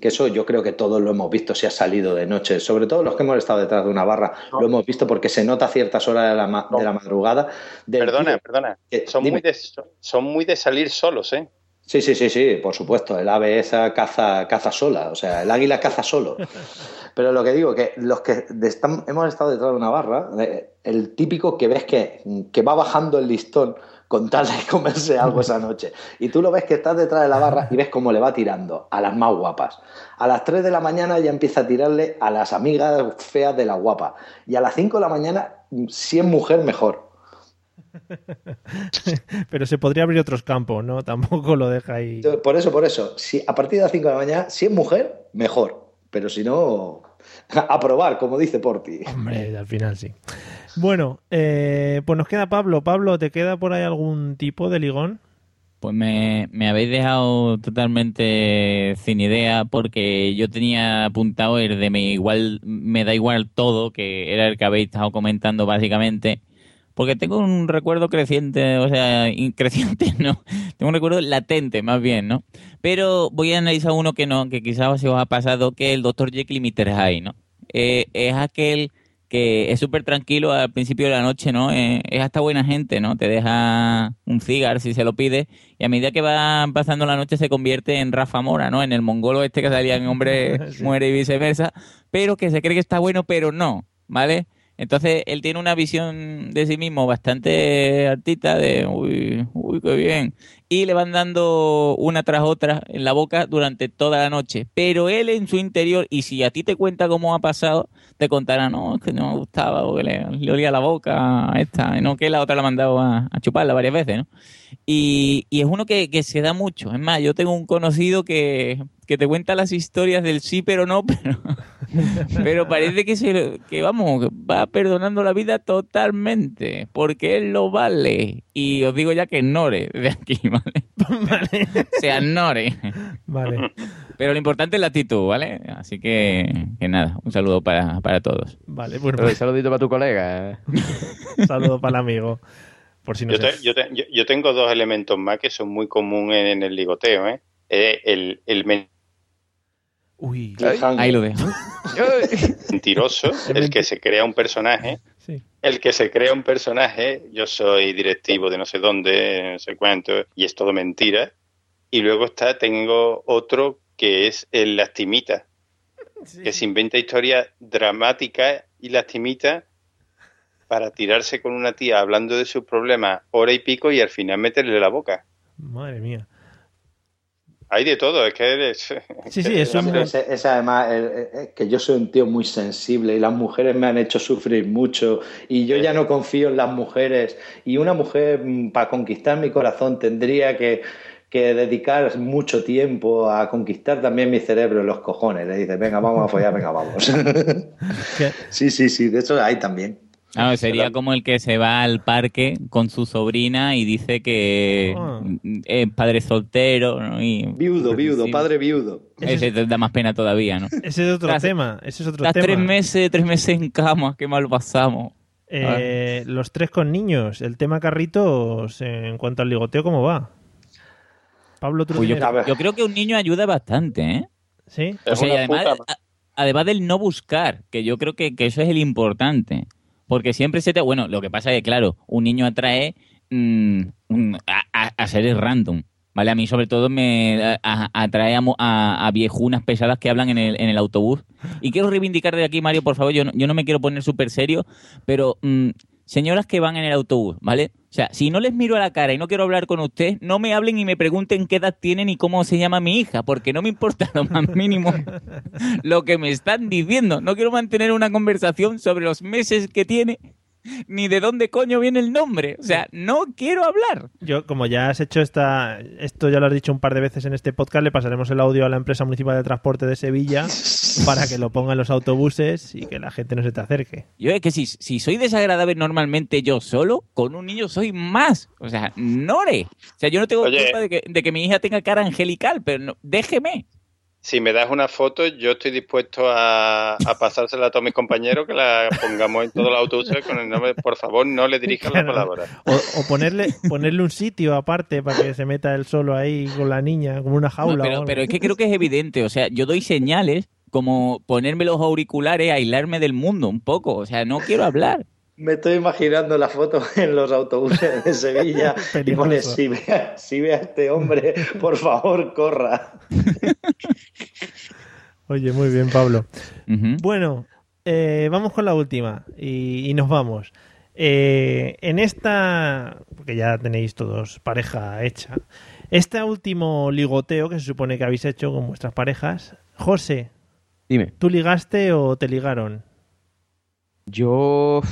que eso yo creo que todos lo hemos visto si ha salido de noche, sobre todo los que hemos estado detrás de una barra, lo hemos visto porque se nota a ciertas horas de la, ma- de la madrugada. Perdona, perdona. que- Son dime. muy, de, son muy de salir solos, ¿eh? Sí, sí, sí, sí, por supuesto. El ave esa caza, caza sola, o sea, el águila caza solo. Pero lo que digo, que los que están- hemos estado detrás de una barra, el típico que ves que, que va bajando el listón con tal de comerse algo esa noche. Y tú lo ves que estás detrás de la barra y ves cómo le va tirando a las más guapas. A las 3 de la mañana ya empieza a tirarle a las amigas feas de la guapa. Y a las 5 de la mañana, si es mujer, mejor. Pero se podría abrir otros campos, ¿no? Tampoco lo deja ahí. Por eso, por eso, si a partir de las 5 de la mañana, si es mujer, mejor. Pero si no, a probar, como dice Porti. Hombre, al final sí. Bueno, eh, pues nos queda Pablo. Pablo, ¿te queda por ahí algún tipo de ligón? Pues me, me habéis dejado totalmente sin idea porque yo tenía apuntado el de me igual me da igual todo, que era el que habéis estado comentando básicamente, porque tengo un recuerdo creciente, o sea, creciente, no, tengo un recuerdo latente más bien, ¿no? Pero voy a analizar uno que no, que quizás se os ha pasado, que es el Dr. Jekyll y Mr. Hyde, ¿no? Eh, es aquel que es súper tranquilo al principio de la noche, ¿no? Eh, es hasta buena gente, ¿no? Te deja un cigar si se lo pide y a medida que va pasando la noche se convierte en Rafa Mora, ¿no? En el mongolo este que salía en Hombre Sí. Muere y viceversa, pero que se cree que está bueno, pero no, ¿vale? Entonces él tiene una visión de sí mismo bastante artista de, uy, uy, qué bien. Y le van dando una tras otra en la boca durante toda la noche. Pero él en su interior, y si a ti te cuenta cómo ha pasado, te contará, no, es que no me gustaba, porque le, le olía la boca a esta, no que la otra la ha mandado a, a chuparla varias veces, ¿no? Y, y es uno que, que se da mucho. Es más, yo tengo un conocido que, que te cuenta las historias del sí pero no, pero, pero parece que, se, que, vamos, va perdonando la vida totalmente, porque él lo vale. Y os digo ya que ignore de aquí, ¿vale? Se ignore. Vale, Pero lo importante es la actitud, ¿vale? Así que, que nada, un saludo para, para todos. vale. Bueno, Pero un pues, saludito para tu colega. un saludo para el amigo. Por si no Yo, te- yo te- yo- yo tengo dos elementos más que son muy comunes en el ligoteo, ¿eh? Eh, el, el men- Uy, Ahí lo dejo. mentiroso, el que se crea un personaje, sí. el que se crea un personaje, yo soy directivo de no sé dónde, no sé cuánto, y es todo mentira. Y luego está, tengo otro que es el lastimita, que se inventa historias dramáticas y lastimitas para tirarse con una tía hablando de sus problemas hora y pico y al final meterle la boca. Madre mía. Hay de todo, es que eres... Sí, sí, es un... Pero ese, ese además, el- el- es que yo soy un tío muy sensible y las mujeres me han hecho sufrir mucho y yo ya no confío en las mujeres y una mujer mm, para conquistar mi corazón tendría que, que dedicar mucho tiempo a conquistar también mi cerebro y los cojones. Le dices, venga, vamos a follar, venga, vamos. ¿Qué? sí, sí, sí, de eso hay también. Ah, sería como el que se va al parque con su sobrina y dice que Ah. es padre soltero. ¿no? Y, Viudo, viudo, Sí. padre viudo. Ese te da más pena todavía, ¿no? Ese es otro Tras- tema. Ese es otro tema. tres meses, tres meses en cama, qué mal pasamos. Eh, los tres con niños. El tema carritos, eh, en cuanto al ligoteo, ¿cómo va? Pablo, tú Pues yo, creo que un niño ayuda bastante, ¿eh? ¿Sí? O Es sea, y además, puta- además del no buscar, que yo creo que, que eso es el importante. Porque siempre se te... Bueno, lo que pasa es que, claro, un niño atrae mm, a, a- seres random. ¿Vale? A mí, sobre todo, me a- atrae a viejunas pesadas que hablan en el, en el autobús. Y quiero reivindicar de aquí, Mario, por favor, yo no, yo no me quiero poner súper serio, pero mm, señoras que van en el autobús, ¿vale? O sea, si no les miro a la cara y no quiero hablar con usted, no me hablen y me pregunten qué edad tienen y cómo se llama mi hija, porque no me importa lo más mínimo lo que me están diciendo. No quiero mantener una conversación sobre los meses que tiene ni de dónde coño viene el nombre. O sea, no quiero hablar. Yo, como ya has hecho esta, esto ya lo has dicho un par de veces en este podcast, le pasaremos el audio a la empresa municipal de transporte de Sevilla para que lo ponga en los autobuses y que la gente no se te acerque. Yo es que si, si soy desagradable normalmente yo solo, con un niño soy más. O sea, nore. O sea, yo no tengo Oye. culpa de que, de que mi hija tenga cara angelical, pero no- déjeme. Si me das una foto, yo estoy dispuesto a, a pasársela a todos mis compañeros que la pongamos en todos los autobuses con el nombre. Por favor, no le dirijas la Claro. palabra. O, o ponerle, ponerle un sitio aparte para que se meta él solo ahí con la niña, como una No, jaula. o pero, algo. pero es que creo que es evidente. O sea, yo doy señales como ponerme los auriculares, aislarme del mundo un poco. O sea, no quiero hablar. Me estoy imaginando la foto en los autobuses de Sevilla y pone, si ve, a, si ve a este hombre, por favor, corra. Oye, muy bien, Pablo. Bueno, eh, vamos con la última y, y nos vamos. Eh, en esta, porque ya tenéis todos pareja hecha, este último ligoteo que se supone que habéis hecho con vuestras parejas, José, Dime. ¿tú ligaste o te ligaron? Yo,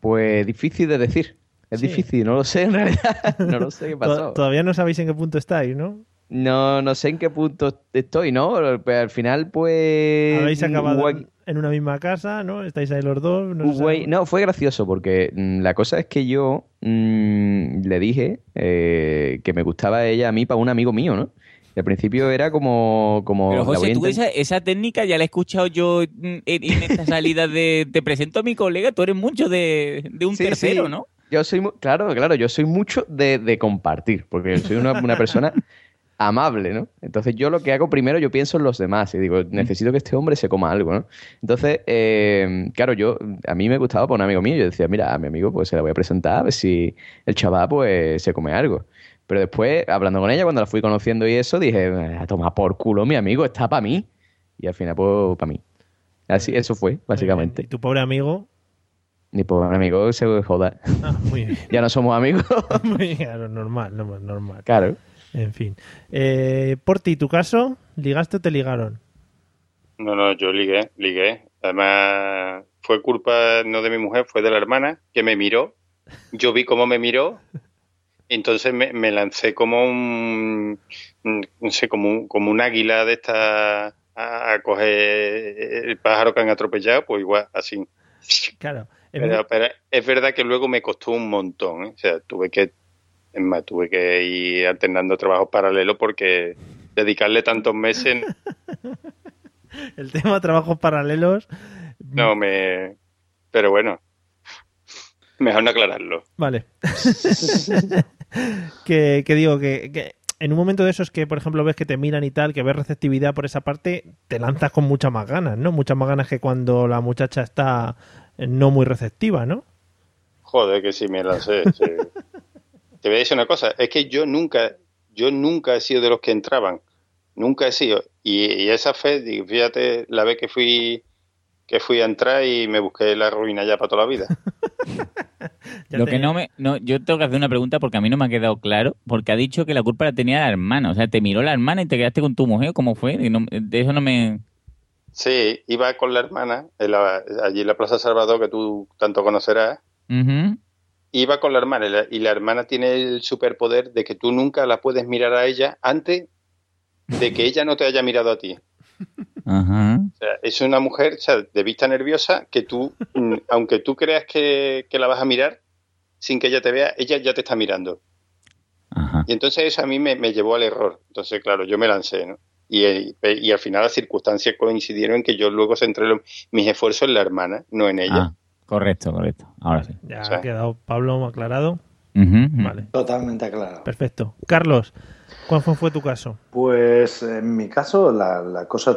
pues difícil de decir. Es Sí. difícil, no lo sé en realidad. No lo sé qué pasó. Todavía no sabéis en qué punto estáis, ¿no? No, no sé en qué punto estoy, ¿no? Pero al final, pues. Habéis acabado hubo- en, una misma casa, ¿no? Estáis ahí los dos. No, no, fue gracioso porque mm, la cosa es que yo mm, le dije eh, que me gustaba ella a mí para un amigo mío, ¿no? Y al principio era como... como Pero José, tú esa, esa técnica ya la he escuchado yo en, en esta salida de te presento a mi colega, tú eres mucho de, de un Sí, tercero, sí. ¿no? Yo soy, claro, claro, yo soy mucho de, de compartir, porque soy una, una persona amable, ¿no? Entonces yo lo que hago primero, yo pienso en los demás y digo, necesito que este hombre se coma algo, ¿no? Entonces, eh, claro, yo, a mí me gustaba por un amigo mío, yo decía, mira, a mi amigo pues se la voy a presentar a ver si el chaval pues se come algo. Pero después, hablando con ella, cuando la fui conociendo y eso, dije, a tomar por culo, mi amigo, está para mí. Y al final, pues, para mí. Así, eso fue, básicamente. Y tu pobre amigo. Mi pobre amigo se joda. Ah, muy bien. ya no somos amigos. Muy claro, normal, no, normal. claro. En fin. Eh, por ti, tu caso, ¿ligaste o te ligaron? No, no, yo ligué, ligué. Además, fue culpa no de mi mujer, fue de la hermana que me miró. Yo vi cómo me miró. Entonces me, me lancé como un, no sé, como un, como un águila de esta a, a coger el pájaro que han atropellado, pues igual, así. Claro. pero es verdad que luego me costó un montón, ¿eh? O sea, tuve que, es más, tuve que ir alternando trabajos paralelos porque dedicarle tantos meses El tema de trabajos paralelos. no me... Pero bueno, mejor no aclararlo. Vale. que, que digo que, que en un momento de esos que, por ejemplo, ves que te miran y tal, que ves receptividad por esa parte, te lanzas con muchas más ganas, ¿no? Muchas más ganas que cuando la muchacha está no muy receptiva, ¿no? Joder, que sí me lancé. sí. Te voy a decir una cosa, es que yo nunca, yo nunca he sido de los que entraban, nunca he sido. Y, y esa fe, fíjate, la vez que fui que fui a entrar y me busqué la ruina ya para toda la vida. Lo que no me, no, yo tengo que hacer una pregunta porque a mí no me ha quedado claro, porque ha dicho que la culpa la tenía la hermana, o sea, te miró la hermana y te quedaste con tu mujer, ¿cómo fue? Y no- de eso no me... Sí, iba con la hermana, en la- allí en la Plaza Salvador, que tú tanto conocerás, Ujú. Iba con la hermana y la, y la hermana tiene el superpoder de que tú nunca la puedes mirar a ella antes de que ella no te haya mirado a ti. Ajá. O sea, es una mujer o sea, de vista nerviosa que tú, mm, aunque tú creas que, que la vas a mirar, sin que ella te vea, ella ya te está mirando. Ajá. Y entonces eso a mí me, me llevó al error. Entonces, claro, yo me lancé, ¿no? Y, eh, y al final las circunstancias coincidieron en que yo luego centré mis esfuerzos en la hermana, no en ella. Ah, correcto, correcto. Ahora sí. Ya ha quedado Pablo aclarado. Vale, Totalmente aclarado. perfecto. Carlos, ¿cuál fue, fue tu caso? Pues en mi caso, la, la cosa.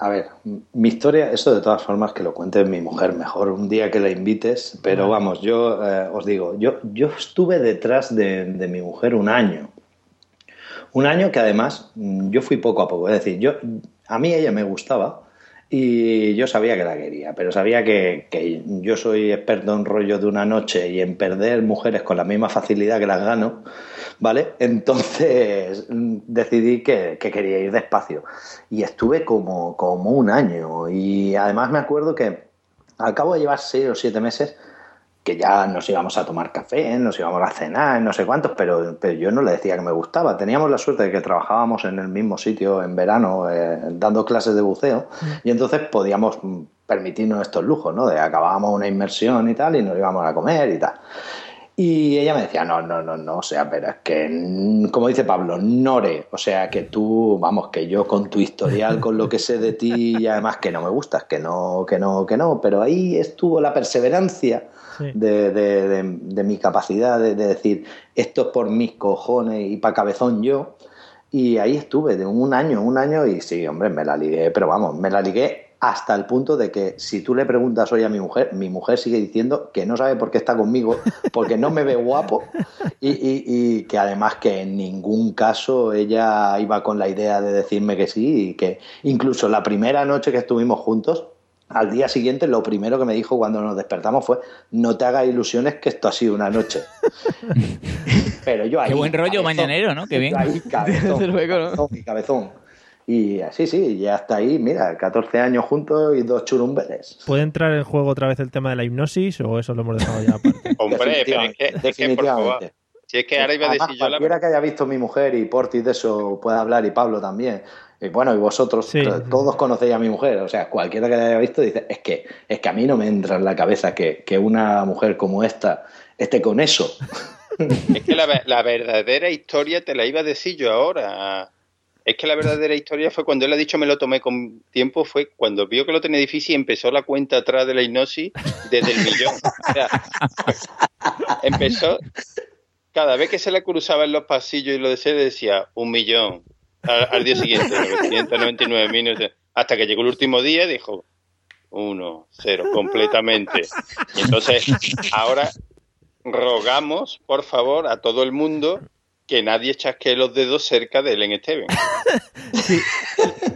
A ver, mi historia, eso de todas formas que lo cuente mi mujer mejor un día que la invites, pero vamos, yo eh, os digo, yo, yo estuve detrás de, de mi mujer un año. Un año que además yo fui poco a poco, es decir, yo, a mí ella me gustaba y yo sabía que la quería, pero sabía que, que yo soy experto en rollo de una noche y en perder mujeres con la misma facilidad que las gano, ¿vale? Entonces decidí que, que quería ir despacio y estuve como, como un año y además me acuerdo que al cabo de llevar seis o siete meses que ya nos íbamos a tomar café, nos íbamos a cenar, no sé cuántos, pero, pero yo no le decía que me gustaba. Teníamos la suerte de que trabajábamos en el mismo sitio en verano, eh, dando clases de buceo, y entonces podíamos permitirnos estos lujos, ¿no? De acabábamos una inmersión y tal, y nos íbamos a comer y tal. Y ella me decía, no, no, no, no, o sea, pero que, como dice Pablo, Nore, o sea, que tú, vamos, que yo con tu historial, con lo que sé de ti, y además que no me gustas, que no, que no, que no, pero ahí estuvo la perseverancia De, de- mi capacidad de, de decir, esto es por mis cojones y pa' cabezón yo, y ahí estuve de un año, un año, y sí, hombre, me la ligué, pero vamos, me la ligué hasta el punto de que si tú le preguntas hoy a mi mujer, mi mujer sigue diciendo que no sabe por qué está conmigo, porque no me ve guapo. Y, y- y que además que en ningún caso ella iba con la idea de decirme que sí y que incluso la primera noche que estuvimos juntos, al día siguiente lo primero que me dijo cuando nos despertamos fue no te hagas ilusiones que esto ha sido una noche. Pero yo ahí... Qué buen rollo cabezón, mañanero, ¿no? Qué bien. ahí, cabezón, Desde luego, ¿no? cabezón y cabezón. Y así, sí, ya hasta ahí, mira, 14 años juntos y dos churumbeles. ¿Puede entrar en juego otra vez el tema de la hipnosis o eso lo hemos dejado ya aparte? Hombre, pero es que, es que, por favor, Definitivamente. Si es que ahora iba a Además, decir yo la cualquiera que haya visto mi mujer y Portis de eso puede hablar y Pablo también. Y bueno, y vosotros Sí. to- todos conocéis a mi mujer, o sea, cualquiera que la haya visto dice, es que, es que a mí no me entra en la cabeza que, que una mujer como esta esté con eso. Es que la, la verdadera historia te la iba a decir yo ahora. Es que la verdadera historia fue cuando él ha dicho me lo tomé con tiempo, fue cuando vio que lo tenía difícil y empezó la cuenta atrás de la hipnosis desde el millón. O sea, empezó, cada vez que se le cruzaba en los pasillos y lo decía, decía un millón. Al, día siguiente, 999 minutos. Hasta que llegó el último día dijo uno, cero, completamente. Y entonces, ahora rogamos, por favor, a todo el mundo que nadie chasquee los dedos cerca de Ellen Steven.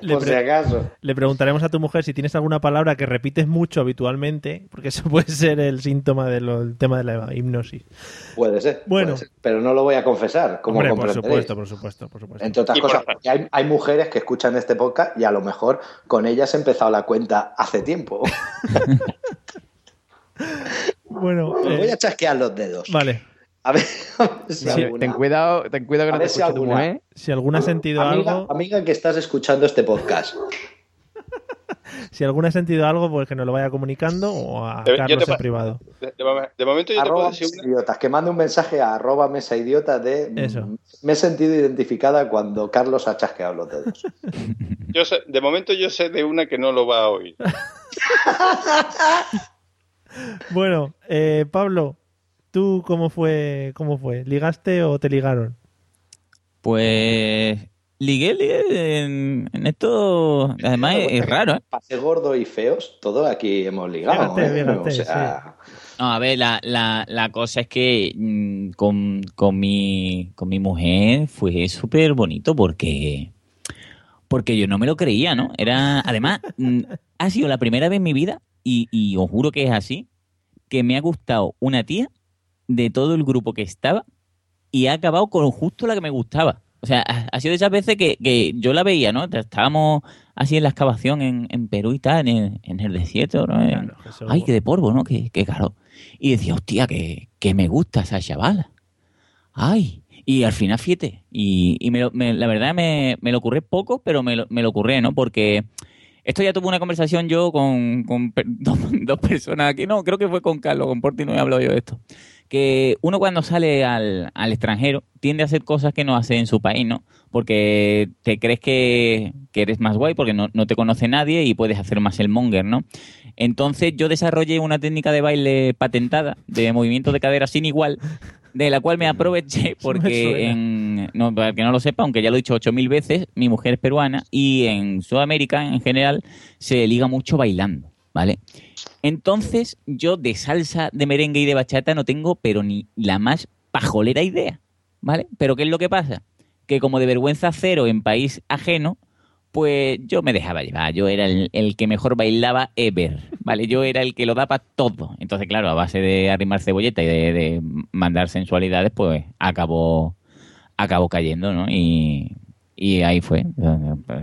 Le, Por si acaso. le preguntaremos a tu mujer si tienes alguna palabra que repites mucho habitualmente, porque eso puede ser el síntoma del tema de la hipnosis. Puede ser. Bueno. puede ser. Pero no lo voy a confesar, como Hombre, por supuesto, por supuesto, por supuesto. Entre otras cosas, hay, hay mujeres que escuchan este podcast y a lo mejor con ellas he empezado la cuenta hace tiempo. Bueno, voy eh, a chasquear los dedos. vale. A ver, a ver si Sí, alguna- ten cuidado, ten cuidado que no te si tu alguna- mujer. Si alguna ha sentido amiga, algo, amiga que estás escuchando este podcast. si alguna ha sentido algo, pues que nos lo vaya comunicando o a Yo te Carlos en privado. De, de mom- de momento yo te puedo decir mesa una... idiotas, que mande un mensaje a arroba mesa idiota de mm, Eso. me he sentido identificada cuando Carlos ha chasqueado los dedos. Yo sé- de momento yo sé de una que no lo va a oír. Bueno, eh, Pablo, ¿tú cómo fue, cómo fue? ¿Ligaste o te ligaron? Pues ligué, ligué en, en esto. Además es, es raro, ¿eh? Para ser gordo y feos, todos aquí hemos ligado. Fíjate, ¿eh? fíjate, o sea, No, a ver, la, la, la cosa es que mm, con, con, mi, con mi mujer fue súper bonito porque, porque yo no me lo creía, ¿no? Era, además, mm, ha sido la primera vez en mi vida, y, y os juro que es así, que me ha gustado una tía de todo el grupo que estaba y ha acabado con justo la que me gustaba. O sea, ha, sido de esas veces que, que yo la veía, ¿no? Estábamos así en la excavación en, en Perú y tal, en el, en el desierto, ¿no? Claro, Ay, que de polvo, ¿no? Que, que caro. Y decía, hostia, que, que me gusta esa chavala. Ay. Y al final, fíjate. Y, y me lo- me- la verdad me, me lo ocurre poco, pero me lo, me lo ocurre, ¿no? Porque esto ya tuve una conversación yo con, con per- dos, dos personas aquí. No, creo que fue con Carlos, con Porti no he hablado yo de esto. Que uno cuando sale al, al extranjero tiende a hacer cosas que no hace en su país, ¿no? Porque te crees que, que eres más guay porque no, no te conoce nadie y puedes hacer más el monger, ¿no? Entonces yo desarrollé una técnica de baile patentada, de movimiento de cadera sin igual, de la cual me aproveché porque en, no, para el que no lo sepa, aunque ya lo he dicho ocho mil veces, mi mujer es peruana y en Sudamérica en general se liga mucho bailando, ¿vale? Entonces yo de salsa, de merengue y de bachata no tengo pero ni la más pajolera idea, ¿vale? Pero ¿qué es lo que pasa? Que como de vergüenza cero en país ajeno, pues yo me dejaba llevar, yo era el, el que mejor bailaba ever, ¿vale? Yo era el que lo daba todo. Entonces, claro, a base de arrimar cebolleta y de, mandar sensualidades, pues acabó, acabó cayendo, ¿no? Y, y ahí fue,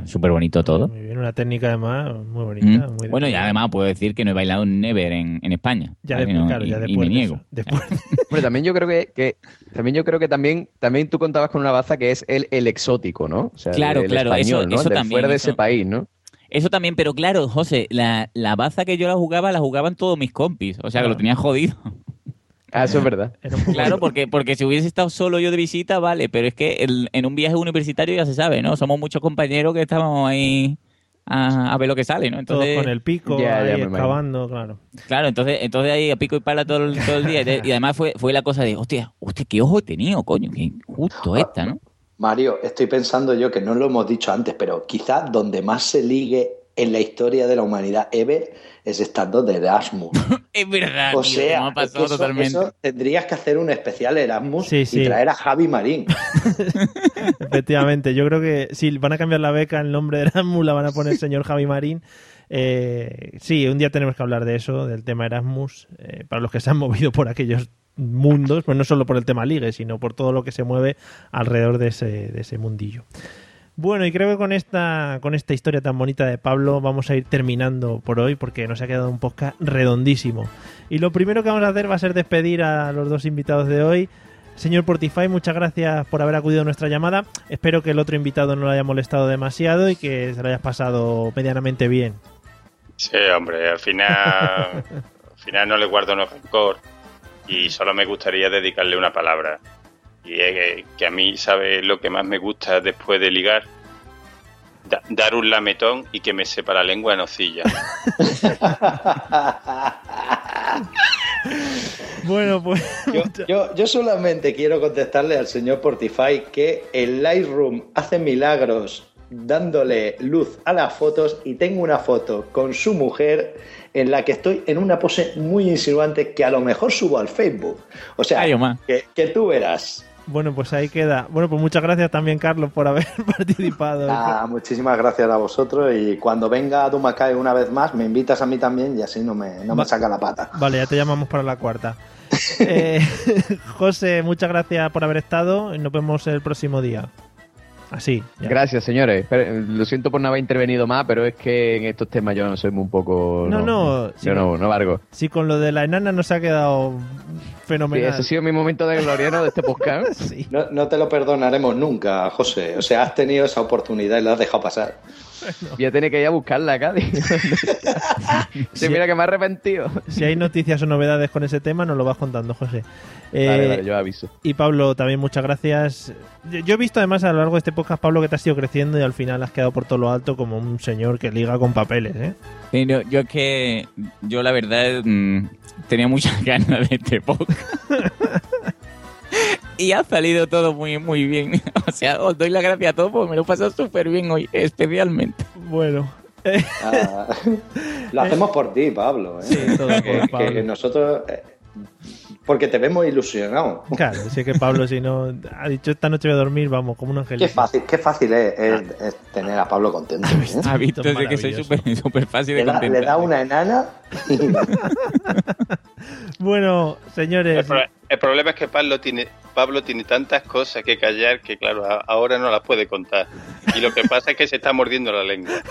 súper bonito todo. Muy bien, una técnica además muy bonita. Mm. muy Bueno, y además puedo decir que no he bailado never en, en España. Ya después, No, claro, y, ya y después me de niego. Después- Hombre, también yo creo que, que- también yo creo que también, también tú contabas con una baza que es el, el exótico, ¿no? O sea, Claro, el claro, español, eso- ¿no? eso también, fuera de eso- ese país, ¿no? Eso también, pero claro, José, la, la baza que yo la jugaba, la jugaban todos mis compis. O sea, que lo tenían jodido. Ah, eso es verdad. Claro, porque, porque si hubiese estado solo yo de visita, vale, pero es que el- en un viaje universitario ya se sabe, ¿no? Somos muchos compañeros que estamos ahí a, a ver lo que sale, ¿no? Todos Entonces, con el pico, Ya, ahí excavando, claro. claro, entonces, entonces ahí a pico y pala todo el, todo el día. Y, de- y además fue, fue la cosa de, hostia, hostia, qué ojo he tenido, coño, que justo esta, ¿no? Mario, estoy pensando yo que no lo hemos dicho antes, pero quizá donde más se ligue en la historia de la humanidad ever es estando de Erasmus. Es verdad, O tío, sea, me ha es que pasado eso- totalmente. eso tendrías que hacer un especial Erasmus Sí, sí. y traer a Javi Marín. Efectivamente, yo creo que si van a cambiar la beca, el nombre de Erasmus la van a poner señor Javi Marín. Eh, sí, un día tenemos que hablar de eso, del tema Erasmus, eh, para los que se han movido por aquellos mundos, pues no solo por el tema ligue, sino por todo lo que se mueve alrededor de ese, de ese mundillo. Bueno, y creo que con esta, con esta historia tan bonita de Pablo vamos a ir terminando por hoy porque nos ha quedado un podcast redondísimo. Y lo primero que vamos a hacer va a ser despedir a los dos invitados de hoy. Señor Portify, muchas gracias por haber acudido a nuestra llamada. Espero que el otro invitado no lo haya molestado demasiado y que se lo hayas pasado medianamente bien. Sí, hombre, al final, al final no le guardo no rencor y solo me gustaría dedicarle una palabra. Y es que, a mí, ¿sabe lo que más me gusta después de ligar? Da- dar un lametón y que me sepa la lengua en nocilla. Bueno, pues Yo, yo, yo solamente quiero contestarle al señor Portify que el Lightroom hace milagros dándole luz a las fotos y tengo una foto con su mujer en la que estoy en una pose muy insinuante que a lo mejor subo al Facebook. O sea, Ay, Omar. que, que tú verás. Bueno, pues ahí queda. Bueno, pues muchas gracias también, Carlos, por haber participado. Ah, muchísimas gracias a vosotros y cuando venga a Dumacay una vez más me invitas a mí también y así no me, no me saca la pata. Vale, ya te llamamos para la cuarta. Eh, José, muchas gracias por haber estado. Nos vemos el próximo día. Así. ya. Gracias, señores. Pero, lo siento por no haber intervenido más, pero es que en estos temas yo no soy un poco... No, no, sí, yo no, no valgo. Sí, con lo de la enana nos ha quedado Sí, fenomenal. ese ha sido mi momento de gloriano de este podcast. Sí. No, no te lo perdonaremos nunca, José. O sea, has tenido esa oportunidad y la has dejado pasar. Voy a tener que ir a buscarla, Cádiz. sí, mira que me he arrepentido. Si hay noticias o novedades con ese tema, nos lo vas contando, José. Eh, Vale, vale, yo aviso. Y Pablo, también muchas gracias. Yo, yo he visto además a lo largo de este podcast, Pablo, que te has ido creciendo y al final has quedado por todo lo alto como un señor que liga con papeles, ¿eh? Sí, no, yo es que, yo la verdad, mm, tenía muchas ganas de este podcast. y ha salido todo muy, muy bien. o sea, os doy las gracias a todos porque me lo he pasado súper bien hoy, especialmente. Bueno. Ah, lo hacemos por ti, Pablo. ¿eh? Sí, todo por que, Pablo. que nosotros. Porque te vemos ilusionado. Claro, si es que Pablo, si no ha dicho esta noche voy a dormir, vamos, como un angelito. Qué fácil, qué fácil es, es- es tener a Pablo contento. ¿eh? Ha visto Esto es de que soy súper súper fácil Le de da, contentar. le da una enana y Bueno, El, señores, pro- el problema es que Pablo tiene, Pablo tiene tantas cosas que callar que, claro, ahora no las puede contar. Y lo que pasa es que se está mordiendo la lengua.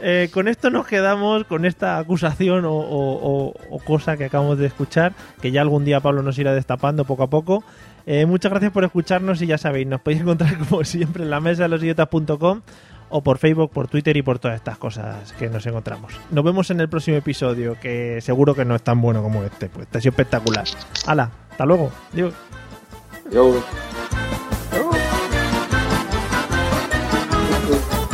eh, con esto nos quedamos, con esta acusación o, cosa que acabamos de escuchar, que ya algún día Pablo nos irá destapando poco a poco. Eh, muchas gracias por escucharnos y ya sabéis, nos podéis encontrar como siempre en la mesa de los idiotas.com o por Facebook, por Twitter y por todas estas cosas que nos encontramos. Nos vemos en el próximo episodio, que seguro que no es tan bueno como este, pues ha sido espectacular. ¡Hala! ¡Hasta luego! Adiós. yo.